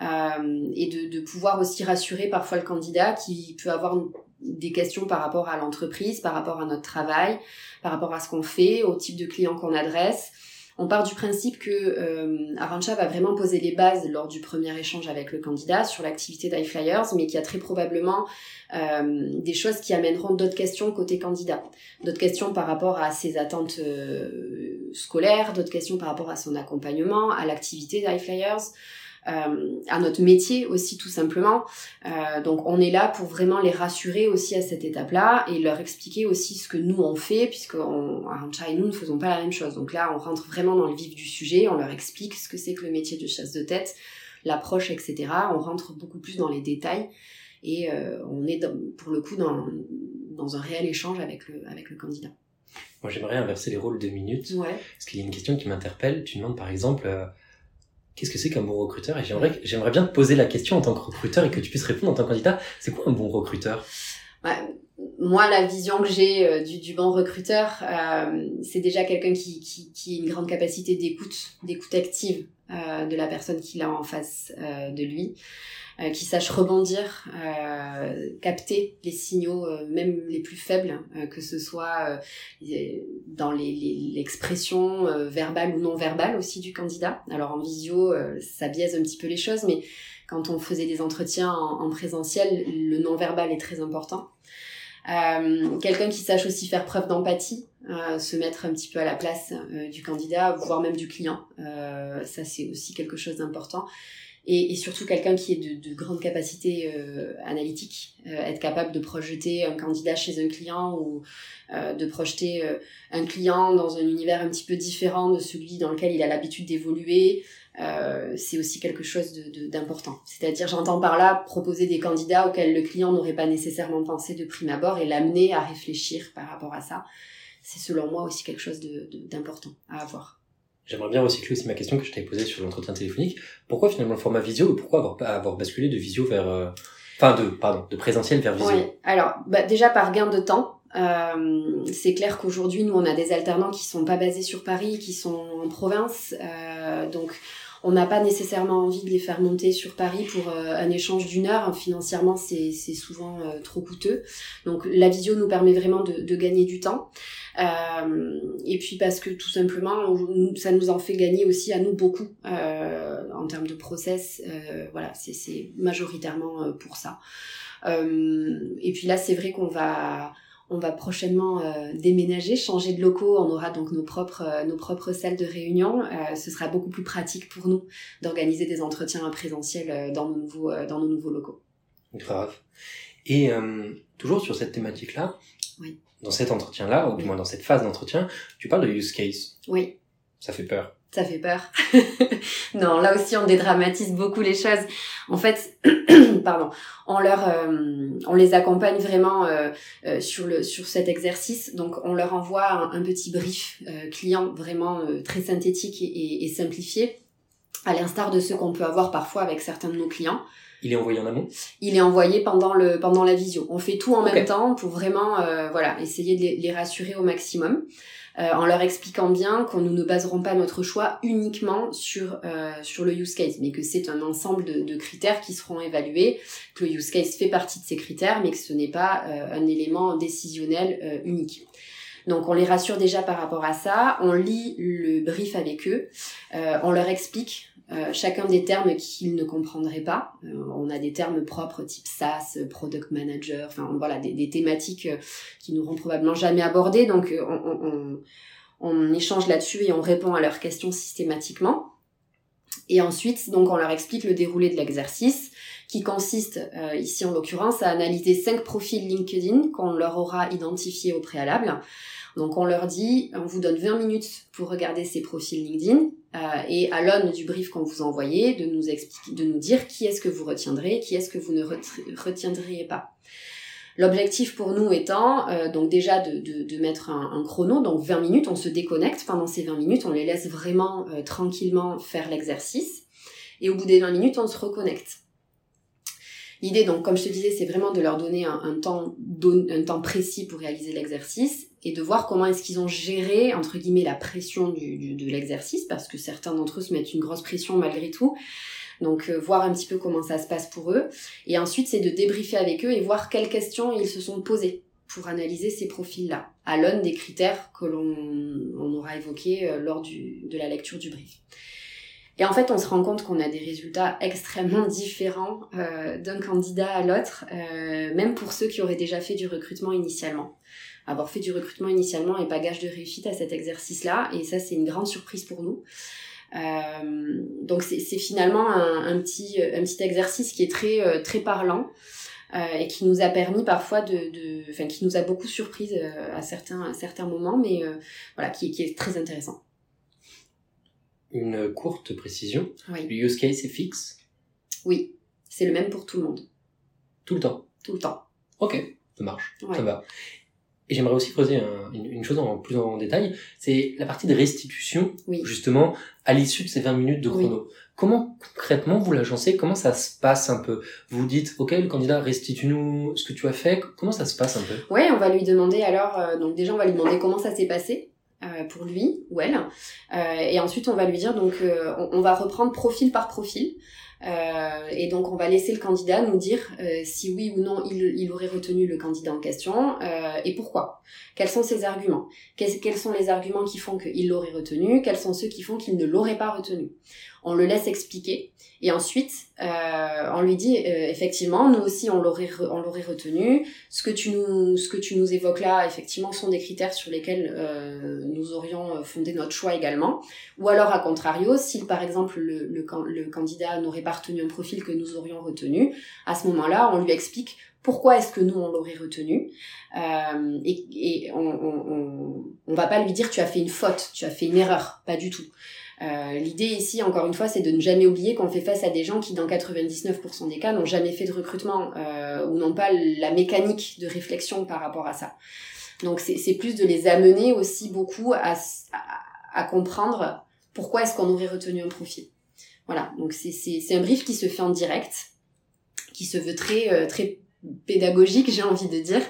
euh, et de, de, pouvoir aussi rassurer parfois le candidat qui peut avoir des questions par rapport à l'entreprise, par rapport à notre travail, par rapport à ce qu'on fait, au type de client qu'on adresse. On part du principe que euh, Arancha va vraiment poser les bases lors du premier échange avec le candidat sur l'activité d'iFlyers, mais qu'il y a très probablement euh, des choses qui amèneront d'autres questions côté candidat. D'autres questions par rapport à ses attentes euh, scolaires, d'autres questions par rapport à son accompagnement, à l'activité d'iFlyers. Euh, à notre métier aussi tout simplement. Euh, donc on est là pour vraiment les rassurer aussi à cette étape-là et leur expliquer aussi ce que nous on fait puisque on, Rancha et nous ne faisons pas la même chose. Donc là on rentre vraiment dans le vif du sujet, on leur explique ce que c'est que le métier de chasse de tête, l'approche, etc. On rentre beaucoup plus dans les détails et euh, on est pour le coup dans, dans un réel échange avec le, avec le candidat. Moi j'aimerais inverser les rôles deux minutes. Ouais. Parce qu'il y a une question qui m'interpelle. Tu demandes par exemple qu'est-ce que c'est qu'un bon recruteur? Et j'aimerais, j'aimerais bien te poser la question en tant que recruteur et que tu puisses répondre en tant que candidat. C'est quoi un bon recruteur? Moi, la vision que j'ai euh, du, bon recruteur, euh, c'est déjà quelqu'un qui, a une grande capacité d'écoute, d'écoute active euh, de la personne qu'il a en face euh, de lui. Euh, qui sache rebondir, capter les signaux, même les plus faibles, que ce soit dans l'expression verbale ou non verbale aussi du candidat. Alors en visio, ça biaise un petit peu les choses, mais quand on faisait des entretiens en, en présentiel, le non verbal est très important. Quelqu'un qui sache aussi faire preuve d'empathie, euh, se mettre un petit peu à la place euh, du candidat, voire même du client. ça, c'est aussi quelque chose d'important et, surtout quelqu'un qui est de, de grande capacité euh, analytique, euh, être capable de projeter un candidat chez un client ou euh, de projeter euh, un client dans un univers un petit peu différent de celui dans lequel il a l'habitude d'évoluer, c'est aussi quelque chose d'important. C'est-à-dire, j'entends par là proposer des candidats auxquels le client n'aurait pas nécessairement pensé de prime abord et l'amener à réfléchir par rapport à ça. C'est selon moi aussi quelque chose d'important à avoir. J'aimerais bien recycler aussi ma question que je t'avais posée sur l'entretien téléphonique. Pourquoi finalement le format visio et pourquoi avoir, avoir basculé de visio vers... Euh, enfin, de, pardon, de présentiel vers visio? Alors bah, déjà par gain de temps. Euh, c'est clair qu'aujourd'hui, nous, on a des alternants qui sont pas basés sur Paris, qui sont en province. Euh, donc, on n'a pas nécessairement envie de les faire monter sur Paris pour euh, un échange d'une heure. Financièrement, c'est souvent euh, trop coûteux. Donc la visio nous permet vraiment de, de gagner du temps. Euh, et puis parce que tout simplement, ça nous en fait gagner aussi à nous beaucoup euh, en termes de process. voilà, c'est majoritairement pour ça. et puis là, c'est vrai qu'on va on va prochainement euh, déménager, changer de locaux. On aura donc nos propres, euh, nos propres salles de réunion. Euh, ce sera beaucoup plus pratique pour nous d'organiser des entretiens en présentiel dans nos nouveaux, dans nos nouveaux locaux. Grave. Et toujours sur cette thématique-là, oui. dans cet entretien-là, ou du moins dans cette phase d'entretien, tu parles de use case. Oui. Ça fait peur. Ça fait peur. non, là aussi on dédramatise beaucoup les choses. En fait, pardon, on leur, euh, on les accompagne vraiment euh, euh, sur le sur cet exercice. Donc on leur envoie un, petit brief client vraiment très synthétique et, et, simplifié, à l'instar de ce qu'on peut avoir parfois avec certains de nos clients. Il est envoyé en amont? Il est envoyé pendant le pendant la visio. On fait tout en même temps pour vraiment voilà essayer de les, les rassurer au maximum. Euh, en leur expliquant bien qu'on nous ne baserons pas notre choix uniquement sur euh, sur le use case, mais que c'est un ensemble de, de, critères qui seront évalués, que le use case fait partie de ces critères, mais que ce n'est pas euh, un élément décisionnel unique. Donc on les rassure déjà par rapport à ça, on lit le brief avec eux, on leur explique euh, chacun des termes qu'ils ne comprendraient pas. Euh, on a des termes propres type SaaS, Product Manager, enfin voilà, des, thématiques euh, qui n'auront probablement jamais abordées. Donc on, on, on échange là-dessus et on répond à leurs questions systématiquement. Et ensuite, donc, on leur explique le déroulé de l'exercice, qui consiste, ici en l'occurrence, à analyser cinq profils LinkedIn qu'on leur aura identifiés au préalable. Donc, on leur dit, on vous donne 20 minutes pour regarder ces profils LinkedIn, euh, et à l'aune du brief qu'on vous a envoyé, de nous expliquer, de nous dire qui est-ce que vous retiendrez, qui est-ce que vous ne retiendriez pas. L'objectif pour nous étant euh, donc déjà de, de, de mettre un, un, chrono, donc 20 minutes, on se déconnecte pendant ces 20 minutes, on les laisse vraiment euh, tranquillement faire l'exercice, et au bout des 20 minutes, on se reconnecte. L'idée, donc, comme je te disais, c'est vraiment de leur donner un, temps, un temps précis pour réaliser l'exercice et de voir comment est-ce qu'ils ont géré, entre guillemets, la pression du, de l'exercice, parce que certains d'entre eux se mettent une grosse pression malgré tout. Donc, euh, voir un petit peu comment ça se passe pour eux. Et ensuite, c'est de débriefer avec eux et voir quelles questions ils se sont posées pour analyser ces profils-là, à l'aune des critères que l'on aura évoqués euh, lors du, de la lecture du brief. Et en fait, on se rend compte qu'on a des résultats extrêmement différents euh, d'un candidat à l'autre, même pour ceux qui auraient déjà fait du recrutement initialement. Avoir fait du recrutement initialement est pas gage de réussite à cet exercice-là, et ça, c'est une grande surprise pour nous. Euh, donc, c'est finalement un, un, petit, un petit exercice qui est très, euh, très parlant. Euh, et qui nous a permis parfois de, de, enfin qui nous a beaucoup surprise euh, à certains à certains moments, mais voilà, qui, qui est très intéressant une courte précision. Le use case est fixe? Oui, c'est le même pour tout le monde. Tout le temps? Tout le temps. Ok, ça marche, ça va. Et j'aimerais aussi creuser une, chose en plus en détail, c'est la partie de restitution, justement, à l'issue de ces 20 minutes de chrono. Comment concrètement vous l'agencez? Comment ça se passe un peu? Vous dites, ok, le candidat, restitue-nous ce que tu as fait. Comment ça se passe un peu? Oui, on va lui demander alors, euh, donc déjà on va lui demander comment ça s'est passé. Euh, pour lui ou elle. Euh, et ensuite, on va lui dire, donc, on, va reprendre profil par profil. Et donc, on va laisser le candidat nous dire si oui ou non il, aurait retenu le candidat en question et pourquoi? Quels sont ses arguments? Quels, sont les arguments qui font qu'il l'aurait retenu? Quels sont ceux qui font qu'il ne l'aurait pas retenu? On le laisse expliquer. Et ensuite, euh, on lui dit euh, effectivement, nous aussi on l'aurait on l'aurait retenu. Ce que tu nous ce que tu nous évoques là, effectivement, sont des critères sur lesquels euh, nous aurions fondé notre choix également. Ou alors à contrario, si par exemple le, le, le candidat n'aurait pas retenu un profil que nous aurions retenu, à ce moment-là, on lui explique pourquoi est-ce que nous on l'aurait retenu euh, et, et on, on, on, on, va pas lui dire tu as fait une faute, tu as fait une erreur, pas du tout. Euh, l'idée ici, encore une fois, c'est de ne jamais oublier qu'on fait face à des gens qui, dans 99% des cas, n'ont jamais fait de recrutement euh, ou n'ont pas la mécanique de réflexion par rapport à ça. Donc c'est plus de les amener aussi beaucoup à, à, comprendre pourquoi est-ce qu'on aurait retenu un profil. Voilà, donc c'est un brief qui se fait en direct, qui se veut très, euh, très pédagogique, j'ai envie de dire,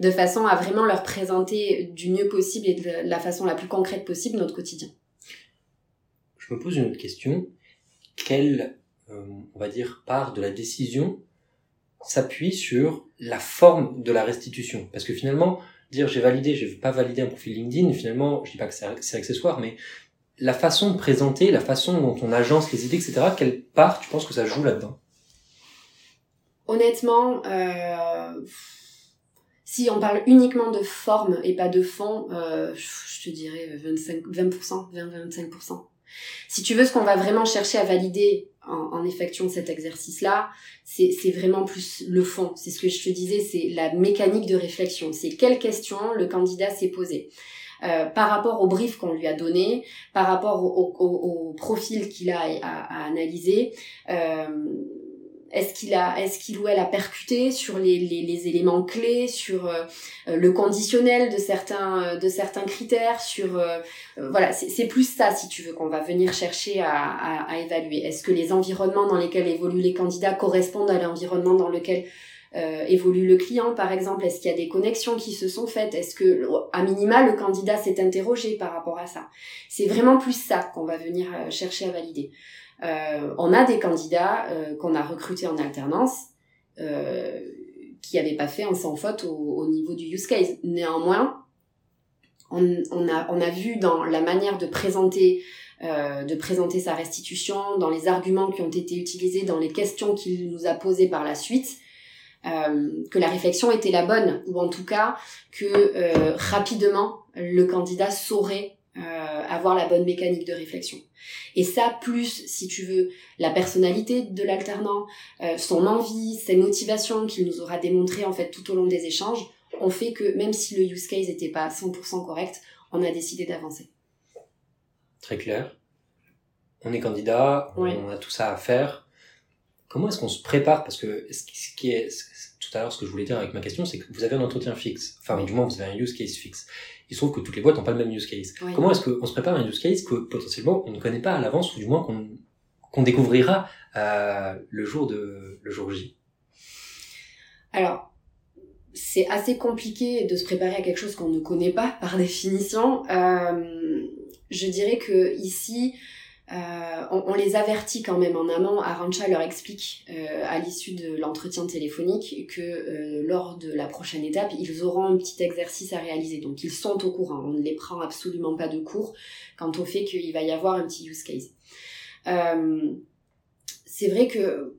de façon à vraiment leur présenter du mieux possible et de la façon la plus concrète possible notre quotidien je me pose une autre question. Quelle, euh, part de la décision s'appuie sur la forme de la restitution? Parce que finalement, dire j'ai validé, je vais pas valider un profil LinkedIn, finalement, je dis pas que c'est accessoire, mais la façon de présenter, la façon dont on agence les idées, etc., quelle part tu penses que ça joue là-dedans? Honnêtement, euh, si on parle uniquement de forme et pas de fond, euh, je te dirais 25, 20%, 20-25%. Si tu veux, ce qu'on va vraiment chercher à valider en, effectuant cet exercice-là, c'est vraiment plus le fond. C'est ce que je te disais, c'est la mécanique de réflexion. C'est quelles questions le candidat s'est posé. Euh, par rapport au brief qu'on lui a donné, par rapport au, profil qu'il a à, à analyser, euh, est-ce qu'il a, est-ce qu'il ou elle a percuté sur les, les, éléments clés, sur euh, euh, le conditionnel de certains, euh, de certains critères, sur voilà, c'est plus ça si tu veux qu'on va venir chercher à, à, à évaluer. Est-ce que les environnements dans lesquels évoluent les candidats correspondent à l'environnement dans lequel évolue le client, par exemple? Est-ce qu'il y a des connexions qui se sont faites? Est-ce que, à minima, le candidat s'est interrogé par rapport à ça? C'est vraiment plus ça qu'on va venir chercher à valider. Euh, on a des candidats euh, qu'on a recrutés en alternance euh, qui n'avaient pas fait un sans faute au, niveau du use case. Néanmoins, on, a, vu dans la manière de présenter de présenter sa restitution, dans les arguments qui ont été utilisés, dans les questions qu'il nous a posées par la suite, que la réflexion était la bonne, ou en tout cas que rapidement le candidat saurait avoir la bonne mécanique de réflexion. Et ça, plus, si tu veux, la personnalité de l'alternant, euh, son envie, ses motivations qu'il nous aura démontré en fait tout au long des échanges, ont fait que même si le use case n'était pas 100% correct, on a décidé d'avancer. Très clair. On est candidat, on a tout ça à faire. Comment est-ce qu'on se prépare? Parce que ce qui est tout à l'heure, ce que je voulais dire avec ma question, c'est que vous avez un entretien fixe. Enfin, du moins, vous avez un use case fixe il se trouve que toutes les boîtes n'ont pas le même use case. Comment est-ce qu'on se prépare à un use case que potentiellement on ne connaît pas à l'avance ou du moins qu'on qu'on découvrira euh, le jour de le jour J? Alors, c'est assez compliqué de se préparer à quelque chose qu'on ne connaît pas par définition. Euh, je dirais que ici, euh, on, les avertit quand même en amont. Arancha leur explique euh, à l'issue de l'entretien téléphonique que euh, lors de la prochaine étape, ils auront un petit exercice à réaliser. Donc ils sont au courant. On ne les prend absolument pas de cours quant au fait qu'il va y avoir un petit use case. c'est vrai que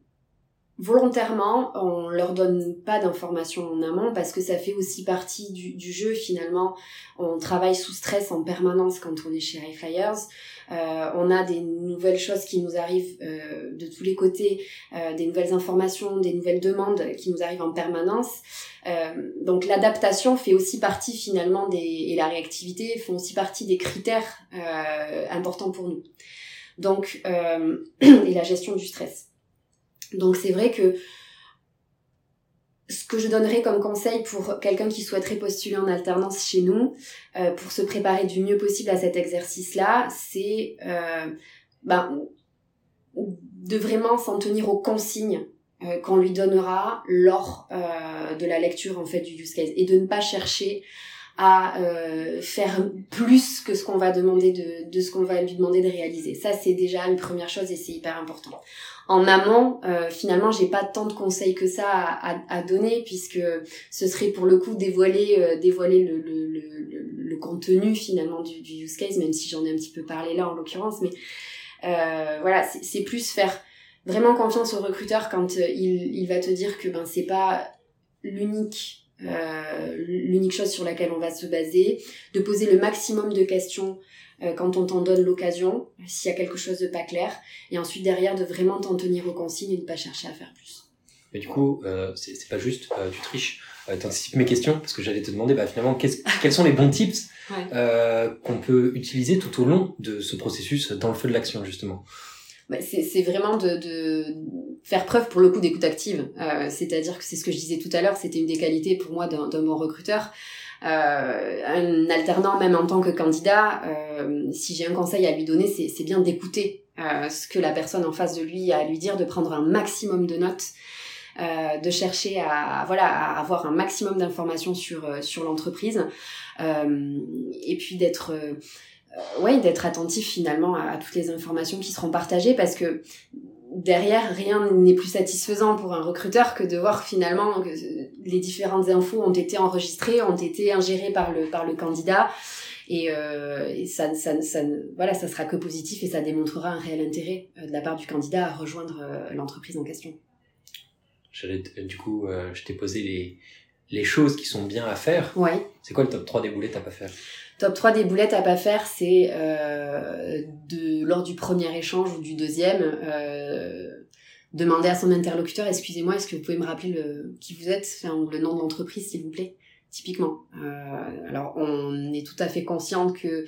volontairement, on leur donne pas d'informations en amont parce que ça fait aussi partie du, jeu finalement. On travaille sous stress en permanence quand on est chez Highflyers. Euh, on a des nouvelles choses qui nous arrivent euh, de tous les côtés, euh, des nouvelles informations, des nouvelles demandes qui nous arrivent en permanence. Euh, donc l'adaptation fait aussi partie finalement des et la réactivité font aussi partie des critères importants pour nous. Donc et la gestion du stress. Donc c'est vrai que ce que je donnerais comme conseil pour quelqu'un qui souhaiterait postuler en alternance chez nous, euh, pour se préparer du mieux possible à cet exercice-là, c'est euh, ben, de vraiment s'en tenir aux consignes euh, qu'on lui donnera lors de la lecture en fait du use case et de ne pas chercher à faire plus que ce qu'on va demander de, de ce qu'on va lui demander de réaliser. Ça c'est déjà une première chose et c'est hyper important en amont, euh, finalement, j'ai pas tant de conseils que ça à, à, donner puisque ce serait pour le coup dévoiler, euh, dévoiler le, le, le, le, contenu finalement du, du, use case, même si j'en ai un petit peu parlé là en l'occurrence. Mais euh, voilà, c'est plus faire vraiment confiance au recruteur quand euh, il, il va te dire que ben c'est pas l'unique euh, l'unique chose sur laquelle on va se baser, de poser le maximum de questions euh, quand on t'en donne l'occasion, s'il y a quelque chose de pas clair, et ensuite derrière de vraiment t'en tenir aux consignes et de pas chercher à faire plus. Mais du coup, euh, c'est pas juste, euh, tu triches, t'anticipes mes questions, parce que j'allais te demander bah, finalement quels sont les bons tips qu'on peut utiliser tout au long de ce processus dans le feu de l'action justement? Bah, c'est vraiment de, de, faire preuve pour le coup d'écoute active. Euh, C'est-à-dire que c'est ce que je disais tout à l'heure, c'était une des qualités pour moi d'un bon recruteur. Euh, un alternant, même en tant que candidat, euh, si j'ai un conseil à lui donner, c'est bien d'écouter euh, ce que la personne en face de lui a à lui dire, de prendre un maximum de notes, euh, de chercher à, voilà à avoir un maximum d'informations sur euh, sur l'entreprise, et puis d'être ouais d'être attentif finalement à, à, toutes les informations qui seront partagées parce que derrière, rien n'est plus satisfaisant pour un recruteur que de voir finalement que les différentes infos ont été enregistrées, ont été ingérées par le, par le candidat. Et, euh, ça, ça, ça, voilà, ça sera que positif et ça démontrera un réel intérêt euh, de la part du candidat à rejoindre euh, l'entreprise en question. Du coup, je t'ai posé les, les choses qui sont bien à faire. Ouais. C'est quoi le top 3 des boulettes à pas faire Top 3 des boulettes à pas faire, c'est euh, de lors du premier échange ou du deuxième, euh, demander à son interlocuteur, excusez-moi, est-ce que vous pouvez me rappeler le, qui vous êtes, enfin, le nom de l'entreprise, s'il vous plaît typiquement. Euh, alors on est tout à fait conscient que,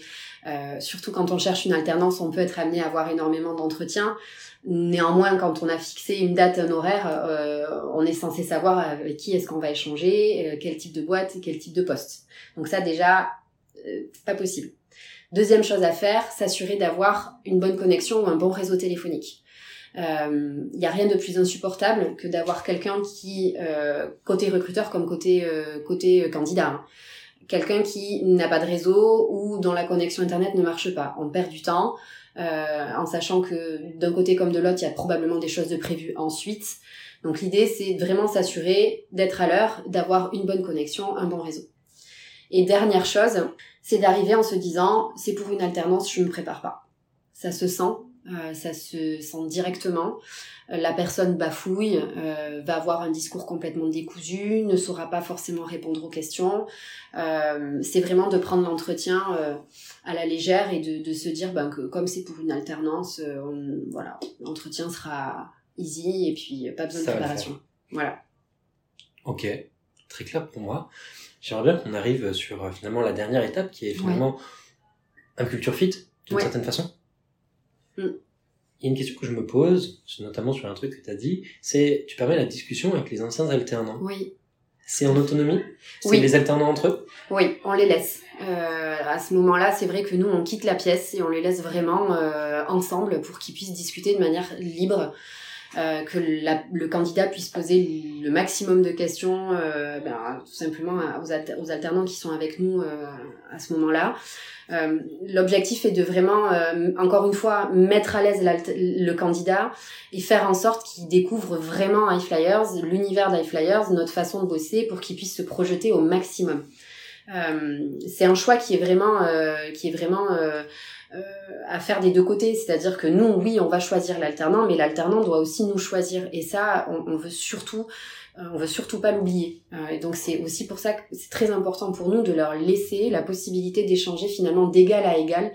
euh, surtout quand on cherche une alternance, on peut être amené à avoir énormément d'entretiens. Néanmoins, quand on a fixé une date, un horaire, euh, on est censé savoir avec qui est-ce qu'on va échanger, euh, quel type de boîte, quel type de poste. Donc ça déjà, pas possible. Deuxième chose à faire, s'assurer d'avoir une bonne connexion ou un bon réseau téléphonique. Il euh, n'y a rien de plus insupportable que d'avoir quelqu'un qui, euh, côté recruteur comme côté, côté candidat, hein. quelqu'un qui n'a pas de réseau ou dont la connexion Internet ne marche pas. On perd du temps en sachant que d'un côté comme de l'autre, il y a probablement des choses de prévues ensuite. Donc l'idée, c'est vraiment s'assurer d'être à l'heure, d'avoir une bonne connexion, un bon réseau. Et dernière chose, c'est d'arriver en se disant, c'est pour une alternance, je me prépare pas. Ça se sent, euh, ça se sent directement. Euh, la personne bafouille, euh, va avoir un discours complètement décousu, ne saura pas forcément répondre aux questions. c'est vraiment de prendre l'entretien à la légère et de, de se dire ben, que comme c'est pour une alternance, voilà, l'entretien sera easy et puis pas besoin de préparation. Voilà. Ok, très clair pour moi. J'aimerais bien qu'on arrive sur euh, finalement la dernière étape qui est finalement un culture fit d'une certaine façon. Mm. Il y a une question que je me pose, notamment sur un truc que tu as dit, c'est tu permets la discussion avec les anciens alternants. Oui. C'est en autonomie? C'est les alternants entre eux? Oui, on les laisse. Euh, à ce moment-là, c'est vrai que nous, on quitte la pièce et on les laisse vraiment euh, ensemble pour qu'ils puissent discuter de manière libre euh, que le candidat puisse poser le maximum de questions, euh, ben, tout simplement aux, aux, alternants qui sont avec nous euh, à ce moment-là. Euh, l'objectif est de vraiment, euh, encore une fois, mettre à l'aise le candidat et faire en sorte qu'il découvre vraiment iFlyers, l'univers d'iFlyers, notre façon de bosser pour qu'il puisse se projeter au maximum. C'est un choix qui est vraiment, qui est vraiment à faire des deux côtés, c'est-à-dire que nous, oui, on va choisir l'alternant, mais l'alternant doit aussi nous choisir. Et ça, on, on veut surtout euh, on veut surtout pas l'oublier. Euh, et donc c'est aussi pour ça que c'est très important pour nous de leur laisser la possibilité d'échanger finalement d'égal à égal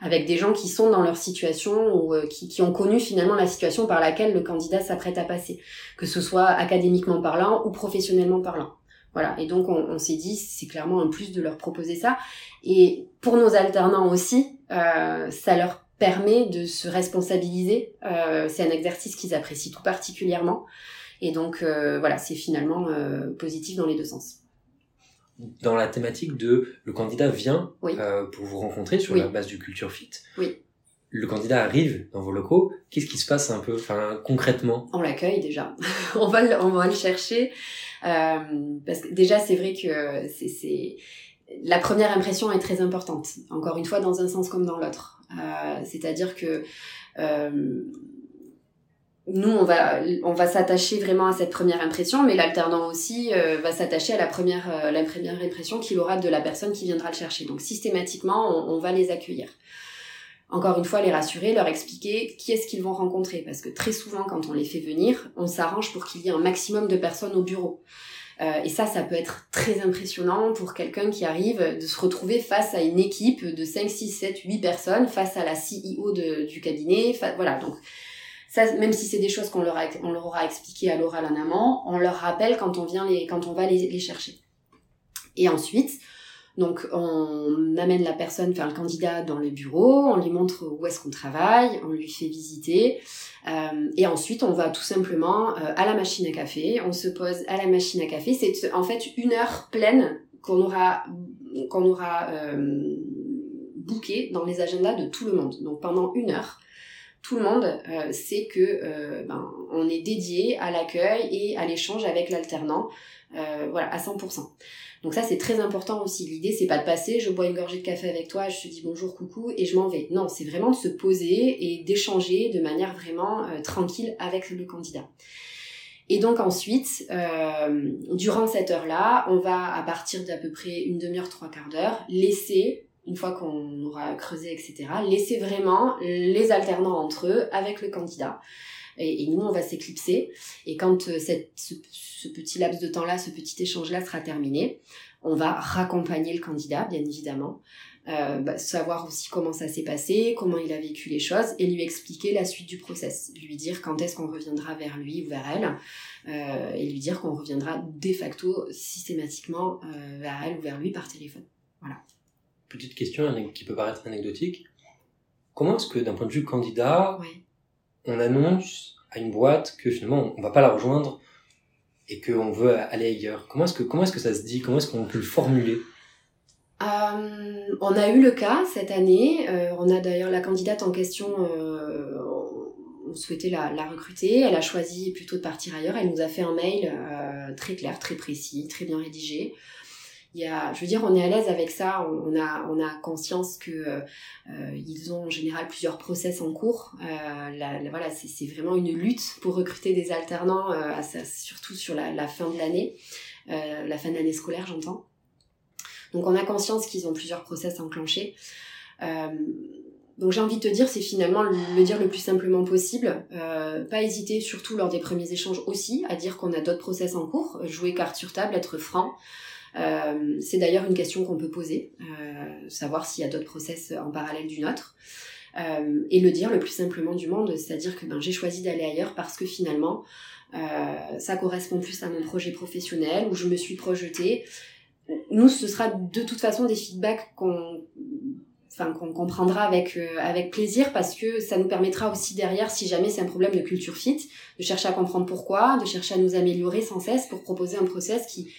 avec des gens qui sont dans leur situation ou euh, qui, qui, ont connu finalement la situation par laquelle le candidat s'apprête à passer, que ce soit académiquement parlant ou professionnellement parlant. Voilà, et donc on, on s'est dit, c'est clairement un plus de leur proposer ça. Et pour nos alternants aussi, euh, ça leur permet de se responsabiliser. Euh, c'est un exercice qu'ils apprécient tout particulièrement. Et donc euh, voilà, c'est finalement positif dans les deux sens. Dans la thématique de le candidat vient euh, pour vous rencontrer sur la base du culture fit. Oui. Le candidat arrive dans vos locaux. Qu'est-ce qui se passe un peu, enfin concrètement? On l'accueille déjà. on va le, on va le chercher parce que déjà c'est vrai que c'est la première impression est très importante. Encore une fois, dans un sens comme dans l'autre. Euh, C'est-à-dire que euh, nous, on va, s'attacher vraiment à cette première impression, mais l'alternant aussi euh, va s'attacher à la première, la première impression qu'il aura de la personne qui viendra le chercher. Donc systématiquement, on, va les accueillir. Encore une fois, les rassurer, leur expliquer qui est-ce qu'ils vont rencontrer, parce que très souvent, quand on les fait venir, on s'arrange pour qu'il y ait un maximum de personnes au bureau. Euh, et ça, ça peut être très impressionnant pour quelqu'un qui arrive de se retrouver face à une équipe de 5, 6, 7, 8 personnes, face à la CEO de, du cabinet. Voilà, donc ça, même si c'est des choses qu'on leur, on leur aura expliqué à l'oral en amont, on leur rappelle quand on vient les, quand on va les, les chercher. Et ensuite, donc on amène la personne, enfin le candidat dans le bureau, on lui montre où est-ce qu'on travaille, on lui fait visiter, euh, et ensuite on va tout simplement euh, à la machine à café, on se pose à la machine à café. C'est en fait une heure pleine qu'on aura qu'on aura euh, booké dans les agendas de tout le monde. Donc pendant une heure, tout le monde sait que ben, on est dédié à l'accueil et à l'échange avec l'alternant, voilà, à 100%. Donc ça c'est très important aussi. L'idée c'est pas de passer, je bois une gorgée de café avec toi, je te dis bonjour, coucou et je m'en vais. Non, c'est vraiment de se poser et d'échanger de manière vraiment tranquille avec le candidat. Et donc ensuite, durant cette heure-là, on va à partir d'à peu près une demi-heure, trois quarts d'heure, laisser une fois qu'on aura creusé, etc., laisser vraiment les alternants entre eux avec le candidat. Et, nous, on va s'éclipser. Et quand euh, cette, ce, petit laps de temps-là, ce petit échange-là sera terminé, on va raccompagner le candidat, bien évidemment. Euh, bah, savoir aussi comment ça s'est passé, comment il a vécu les choses, et lui expliquer la suite du process. Lui dire quand est-ce qu'on reviendra vers lui ou vers elle, euh, et lui dire qu'on reviendra de facto systématiquement vers elle ou vers lui par téléphone. Voilà petite question qui peut paraître anecdotique. Comment est-ce que d'un point de vue candidat, on annonce à une boîte que finalement on va pas la rejoindre et qu'on veut aller ailleurs Comment est-ce que comment est-ce que ça se dit? Comment est-ce qu'on peut le formuler? Euh, On a eu le cas cette année. Euh, on a d'ailleurs la candidate en question. Euh, on souhaitait la, la, recruter. Elle a choisi plutôt de partir ailleurs. Elle nous a fait un mail très clair, très précis, très bien rédigé il y a, je veux dire, on est à l'aise avec ça. On, a, on a conscience que euh, ils ont en général plusieurs process en cours. Euh, la, voilà, c'est vraiment une lutte pour recruter des alternants, euh, surtout sur la, fin de l'année, euh, la fin de l'année scolaire, j'entends. Donc, on a conscience qu'ils ont plusieurs process enclenchés. Euh, donc j'ai envie de te dire, c'est finalement le, dire le plus simplement possible. Euh, pas hésiter, surtout lors des premiers échanges aussi, à dire qu'on a d'autres process en cours. Jouer carte sur table, être franc. Euh, c'est d'ailleurs une question qu'on peut poser, euh, savoir s'il y a d'autres process en parallèle du nôtre. Euh, et le dire le plus simplement du monde, c'est-à-dire que ben, j'ai choisi d'aller ailleurs parce que finalement, ça correspond plus à mon projet professionnel, où je me suis projetée. Nous, ce sera de toute façon des feedbacks qu'on enfin qu'on comprendra avec avec plaisir parce que ça nous permettra aussi derrière si jamais c'est un problème de culture fit de chercher à comprendre pourquoi de chercher à nous améliorer sans cesse pour proposer un process qui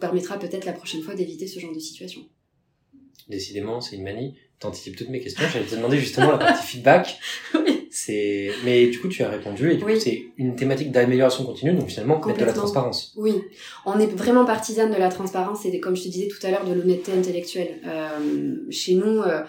permettra peut-être la prochaine fois d'éviter ce genre de situation. Décidément, c'est une manie. T'anticipes toutes mes questions. J'allais te demander justement la partie feedback. Oui. C'est, mais du coup, tu as répondu et du coup, c'est une thématique d'amélioration continue, donc finalement, mettre de la transparence. Oui, on est vraiment partisane de la transparence et comme je te disais tout à l'heure, de l'honnêteté intellectuelle. Euh, chez nous, euh,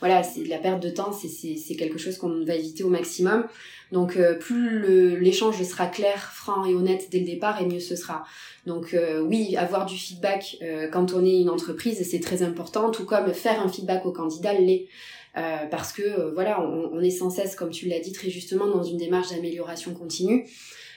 voilà, c'est la perte de temps, c'est quelque chose qu'on va éviter au maximum. Donc, euh, plus l'échange sera clair, franc et honnête dès le départ, et mieux ce sera. Donc, euh, oui, avoir du feedback euh, quand on est une entreprise, c'est très important, tout comme faire un feedback au candidat l'est. Euh, parce que voilà, on, est sans cesse, comme tu l'as dit très justement, dans une démarche d'amélioration continue.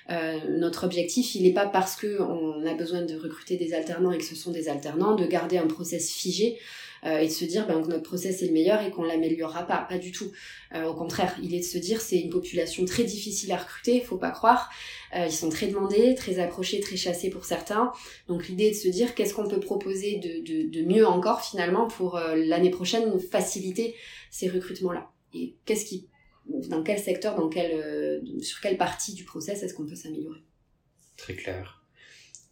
Euh, notre objectif, il n'est pas parce que on a besoin de recruter des alternants et que ce sont des alternants, de garder un process figé euh, et de se dire ben, que notre process est le meilleur et qu'on l'améliorera pas. Pas du tout. Euh, au contraire, il est de se dire c'est une population très difficile à recruter, faut pas croire. Euh, ils sont très demandés, très approchés, très chassés pour certains. Donc l'idée est de se dire qu'est-ce qu'on peut proposer de, de, de, mieux encore finalement pour l'année prochaine faciliter ces recrutements-là? Et qu'est-ce qui dans quel secteur, dans quel, sur quelle partie du process est-ce qu'on peut s'améliorer? Très clair.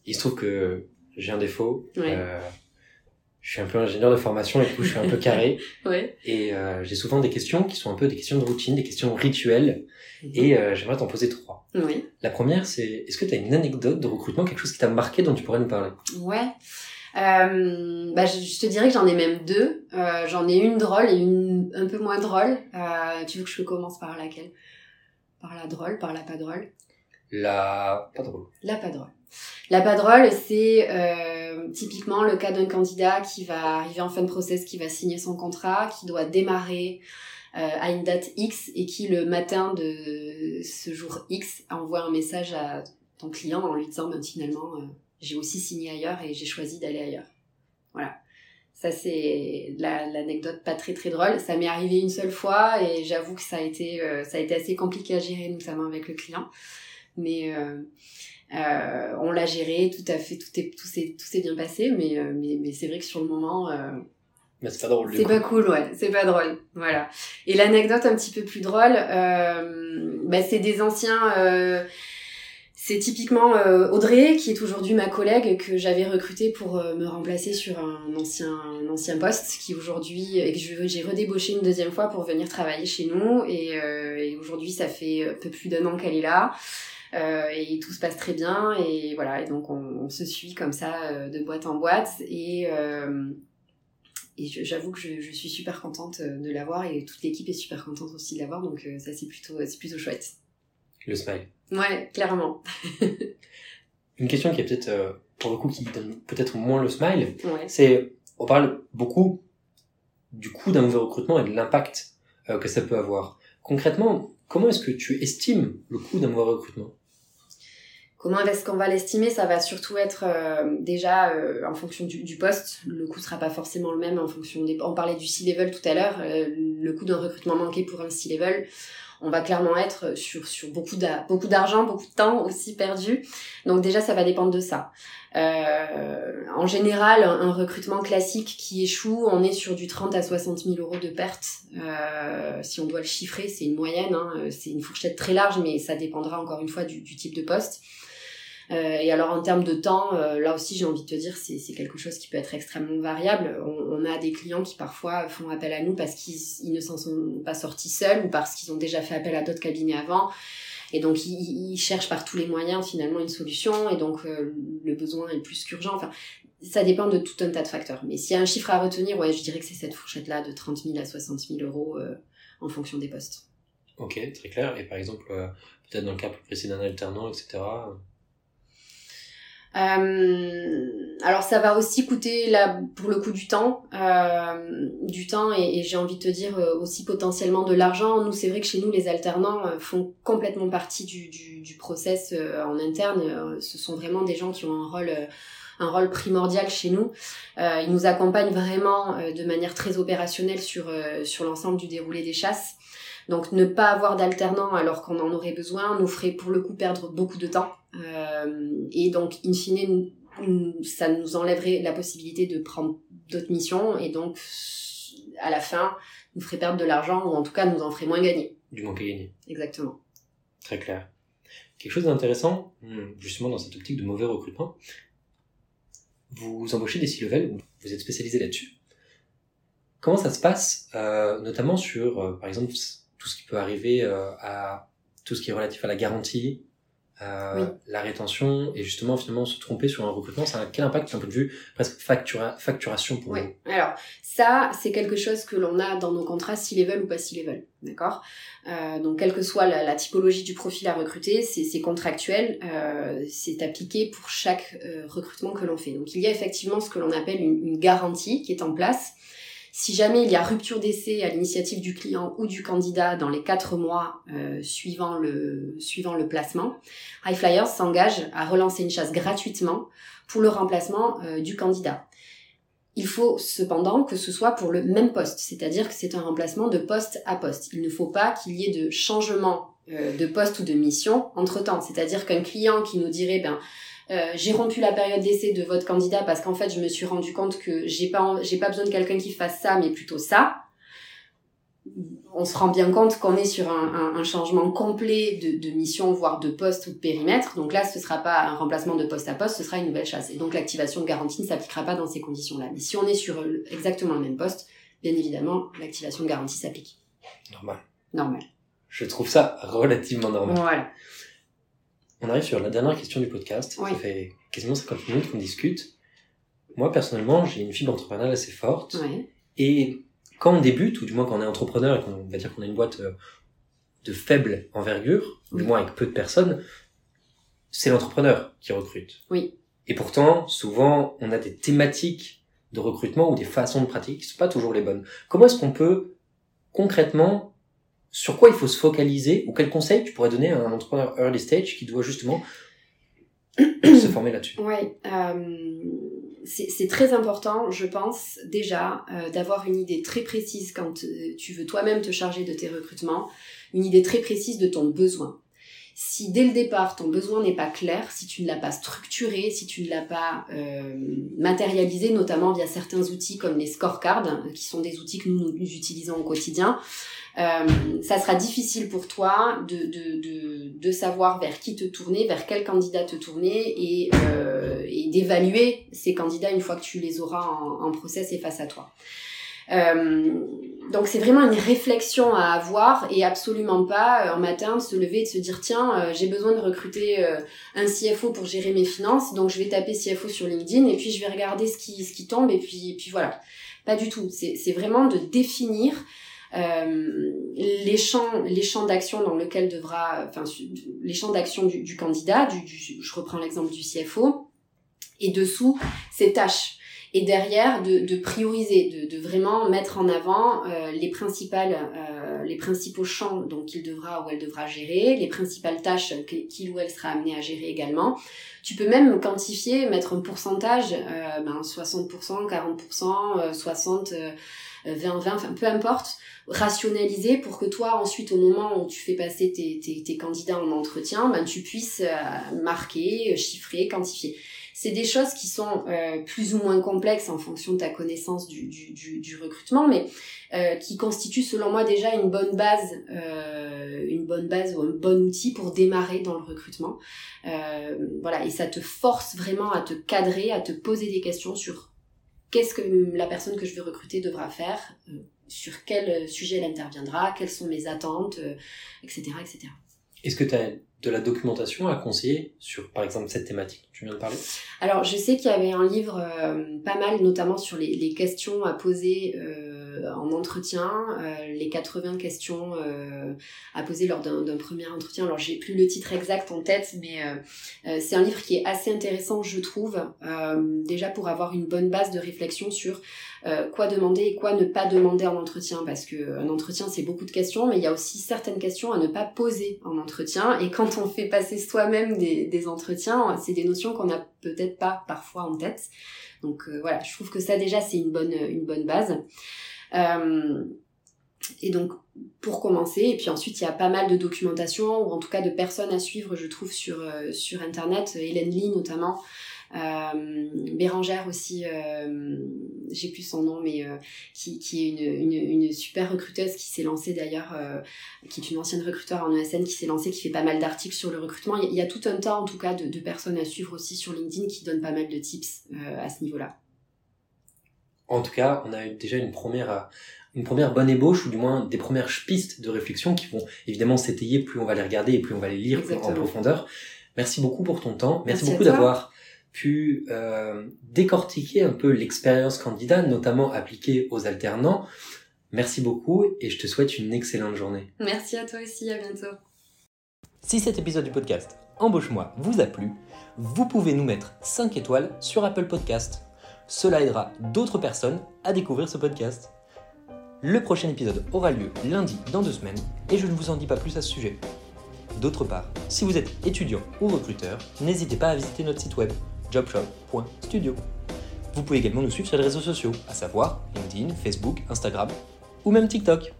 Il se trouve que j'ai un défaut. Euh, je suis un peu ingénieur de formation et du coup je suis un peu carré. ouais. Et euh, j'ai souvent des questions qui sont un peu des questions de routine, des questions rituelles. Mhm. Et euh, j'aimerais t'en poser trois. Oui. La première, c'est est-ce que tu as une anecdote de recrutement, quelque chose qui t'a marqué dont tu pourrais nous parler? Ouais. Euh, bah, je, je, te dirais que j'en ai même deux. Euh, j'en ai une drôle et une un peu moins drôle. Euh, tu veux que je commence par laquelle? Par la drôle, par la pas drôle? La pas drôle. La pas drôle. La pas drôle, c'est euh, typiquement le cas d'un candidat qui va arriver en fin de process, qui va signer son contrat, qui doit démarrer euh, à une date X et qui le matin de ce jour X envoie un message à ton client en lui disant ben, finalement euh, j'ai aussi signé ailleurs et j'ai choisi d'aller ailleurs. Voilà. Ça c'est l'anecdote pas très très drôle. Ça m'est arrivé une seule fois et j'avoue que ça a été ça a été assez compliqué à gérer notamment avec le client. Mais euh, on l'a géré, tout à fait, tout est, tout s'est, tout s'est bien passé, mais, euh, mais, mais c'est vrai que sur le moment, euh, mais c'est pas drôle. C'est pas cool, ouais, c'est pas drôle, voilà. Et l'anecdote un petit peu plus drôle, euh, bah, c'est des anciens. Euh, c'est typiquement Audrey, qui est aujourd'hui ma collègue que j'avais recrutée pour me remplacer sur un ancien, ancien poste, qui aujourd'hui et que j'ai redébauché une deuxième fois pour venir travailler chez nous. Et, et aujourd'hui, ça fait un peu plus d'un an qu'elle est là. Euh, et tout se passe très bien. Et voilà. Et donc on, se suit comme ça euh, de boîte en boîte. Et euh, et j'avoue que je, je, suis super contente de l'avoir. Et toute l'équipe est super contente aussi de l'avoir. Donc ça c'est plutôt plutôt chouette. Le smile ouais clairement une question qui est peut-être pour le coup qui donne peut-être moins le smile c'est on parle beaucoup du coût d'un mauvais recrutement et de l'impact que ça peut avoir concrètement comment est-ce que tu estimes le coût d'un mauvais recrutement? Comment est-ce qu'on va l'estimer? Ça va surtout être euh, déjà euh, en fonction du, du, poste. Le coût sera pas forcément le même en fonction des. On parlait du C-level tout à l'heure. Euh, le coût d'un recrutement manqué pour un C-level, on va clairement être sur sur beaucoup d'argent, beaucoup de temps aussi perdu. Donc déjà, ça va dépendre de ça. en général, un, recrutement classique qui échoue, on est sur du 30 à 60 000 euros de perte. si on doit le chiffrer, c'est une moyenne, hein, c'est une fourchette très large, mais ça dépendra encore une fois du type de poste. Euh, et alors en termes de temps, euh, là aussi j'ai envie de te dire, c'est, c'est quelque chose qui peut être extrêmement variable. On, a des clients qui parfois font appel à nous parce qu'ils ne s'en sont pas sortis seuls ou parce qu'ils ont déjà fait appel à d'autres cabinets avant. Et donc ils, ils cherchent par tous les moyens finalement une solution et donc euh, le besoin est plus qu'urgent. Enfin, ça dépend de tout un tas de facteurs. Mais s'il y a un chiffre à retenir, ouais, je dirais que c'est cette fourchette-là de 30 000 à 60 000 euros en fonction des postes. Ok, très clair. Et par exemple, peut-être dans le cas plus précis d'un alternant, etc. Euh, alors ça va aussi coûter là pour le coup du temps, euh, du temps et, et j'ai envie de te dire euh, aussi potentiellement de l'argent. Nous c'est vrai que chez nous les alternants euh, font complètement partie du, du, du process en interne. Ce sont vraiment des gens qui ont un rôle un rôle primordial chez nous. Euh, ils nous accompagnent vraiment de manière très opérationnelle sur sur l'ensemble du déroulé des chasses. Donc ne pas avoir d'alternant alors qu'on en aurait besoin nous ferait pour le coup perdre beaucoup de temps. Euh, et donc, in fine, ça nous enlèverait la possibilité de prendre d'autres missions et donc, à la fin, nous ferait perdre de l'argent ou en tout cas nous en ferait moins gagner. Du manque à gagner. Exactement. Très clair. Quelque chose d'intéressant, hmm, justement dans cette optique de mauvais recrutement, vous embauchez des C-level, vous êtes spécialisé là-dessus. Comment ça se passe, euh, notamment sur, euh, par exemple, tout ce qui peut arriver à tout ce qui est relatif à la garantie, euh, la rétention et justement finalement se tromper sur un recrutement, ça a quel impact d'un point de vue presque facturation pour oui. Alors ça, c'est quelque chose que l'on a dans nos contrats s'ils veulent ou pas s'ils veulent, d'accord? Euh, Donc quelle que soit la, typologie du profil à recruter, c'est contractuel, euh, c'est appliqué pour chaque euh, recrutement que l'on fait. Donc il y a effectivement ce que l'on appelle une, une garantie qui est en place si jamais il y a rupture d'essai à l'initiative du client ou du candidat dans les quatre mois euh, suivant, le, placement, High Flyers s'engage à relancer une chasse gratuitement pour le remplacement euh, du candidat. Il faut cependant que ce soit pour le même poste, c'est-à-dire que c'est un remplacement de poste à poste. Il ne faut pas qu'il y ait de changement euh, de poste ou de mission entre-temps. C'est-à-dire qu'un client qui nous dirait, ben, euh, j'ai rompu la période d'essai de votre candidat parce qu'en fait je me suis rendu compte que j'ai pas j'ai pas besoin de quelqu'un qui fasse ça mais plutôt ça on se rend bien compte qu'on est sur un, un, changement complet de, de, mission, voire de poste ou de périmètre. Donc là, ce sera pas un remplacement de poste à poste, ce sera une nouvelle chasse. Et donc l'activation de garantie ne s'appliquera pas dans ces conditions-là. Mais si on est sur exactement le même poste, bien évidemment, l'activation de garantie s'applique. Normal. Normal. Je trouve ça relativement normal. Voilà. On arrive sur la dernière question du podcast. Ça fait quasiment 50 minutes qu'on discute. Moi, personnellement, j'ai une fibre entrepreneuriale assez forte. Et quand on débute, ou du moins quand on est entrepreneur et qu'on va dire qu'on a une boîte euh, de faible envergure, du moins avec peu de personnes, c'est l'entrepreneur qui recrute. Oui. Et pourtant, souvent, on a des thématiques de recrutement ou des façons de pratiquer qui sont pas toujours les bonnes. Comment est-ce qu'on peut concrètement sur quoi il faut se focaliser ou quel conseil tu pourrais donner à un entrepreneur early stage qui doit justement se former là-dessus? Oui, euh, c'est très important, je pense, déjà, euh, d'avoir une idée très précise quand euh, tu veux toi-même te charger de tes recrutements, une idée très précise de ton besoin. Si dès le départ ton besoin n'est pas clair, si tu ne l'as pas structuré, si tu ne l'as pas matérialisé, notamment via certains outils comme les scorecards, qui sont des outils que nous utilisons au quotidien, euh, ça sera difficile pour toi de, de, de, de, savoir vers qui te tourner, vers quel candidat te tourner et, euh, et d'évaluer ces candidats une fois que tu les auras en, en process et face à toi. Euh, donc c'est vraiment une réflexion à avoir et absolument pas euh, un matin de se lever et de se dire tiens euh, j'ai besoin de recruter un CFO pour gérer mes finances. Donc je vais taper CFO sur LinkedIn et puis je vais regarder ce qui ce qui tombe et puis et puis voilà. Pas du tout. C'est vraiment de définir euh, les champs, les champs d'action dans lequel devra, enfin, les champs d'action du, du, candidat, du, du, je reprends l'exemple du CFO, et dessous, ses tâches. Et derrière, de, de prioriser, de, de, vraiment mettre en avant euh, les principales, euh, les principaux champs donc qu'il devra ou elle devra gérer, les principales tâches qu'il ou elle sera amené à gérer également. Tu peux même quantifier, mettre un pourcentage, euh, ben 60%, 40%, 60, 20, 20, enfin peu importe, rationaliser pour que toi ensuite au moment où tu fais passer tes, tes, tes candidats en entretien, ben, tu puisses euh, marquer, euh, chiffrer, quantifier. C'est des choses qui sont euh, plus ou moins complexes en fonction de ta connaissance du, du, du, du recrutement, mais euh, qui constituent selon moi déjà une bonne base, euh, une bonne base ou un bon outil pour démarrer dans le recrutement. voilà, et ça te force vraiment à te cadrer, à te poser des questions sur qu'est-ce que la personne que je veux recruter devra faire, sur quel sujet elle interviendra, quelles sont mes attentes, etc., euh, etc. Est-ce que tu as de la documentation à conseiller sur, par exemple, cette thématique dont tu viens de parler? Alors, je sais qu'il y avait un livre pas mal, notamment sur les, questions à poser euh, en entretien, euh, les 80 questions euh, à poser lors d'un premier entretien. Alors j'ai plus le titre exact en tête, mais c'est un livre qui est assez intéressant, je trouve, déjà pour avoir une bonne base de réflexion sur quoi demander et quoi ne pas demander en entretien, parce que un entretien c'est beaucoup de questions, mais il y a aussi certaines questions à ne pas poser en entretien. Et quand on fait passer soi-même des, entretiens, c'est des notions qu'on n'a peut-être pas parfois en tête. Donc voilà, je trouve que ça déjà c'est une bonne base. Euh, et donc, pour commencer, et puis ensuite, il y a pas mal de documentation, ou en tout cas de personnes à suivre, je trouve, sur, euh, sur Internet, Hélène Lee notamment, euh, Bérangère aussi, euh, j'ai plus son nom, mais euh, qui, qui est une, une, une, super recruteuse qui s'est lancée d'ailleurs, euh, qui est une ancienne recruteur en ESN, qui s'est lancée, qui fait pas mal d'articles sur le recrutement. Il y, a, tout un tas, en tout cas, de, de, personnes à suivre aussi sur LinkedIn qui donnent pas mal de tips à ce niveau-là en tout cas, on a déjà une première, une première bonne ébauche ou du moins des premières pistes de réflexion qui vont évidemment s'étayer plus on va les regarder et plus on va les lire en profondeur. Merci beaucoup pour ton temps. Merci, beaucoup d'avoir pu euh, décortiquer un peu l'expérience candidat, notamment appliquée aux alternants. Merci beaucoup et je te souhaite une excellente journée. Merci à toi aussi, à bientôt. Si cet épisode du podcast Embauche-moi vous a plu, vous pouvez nous mettre 5 étoiles sur Apple Podcast. Cela aidera d'autres personnes à découvrir ce podcast. Le prochain épisode aura lieu lundi dans deux semaines et je ne vous en dis pas plus à ce sujet. D'autre part, si vous êtes étudiant ou recruteur, n'hésitez pas à visiter notre site web jobshop.studio. Vous pouvez également nous suivre sur les réseaux sociaux, à savoir LinkedIn, Facebook, Instagram ou même TikTok.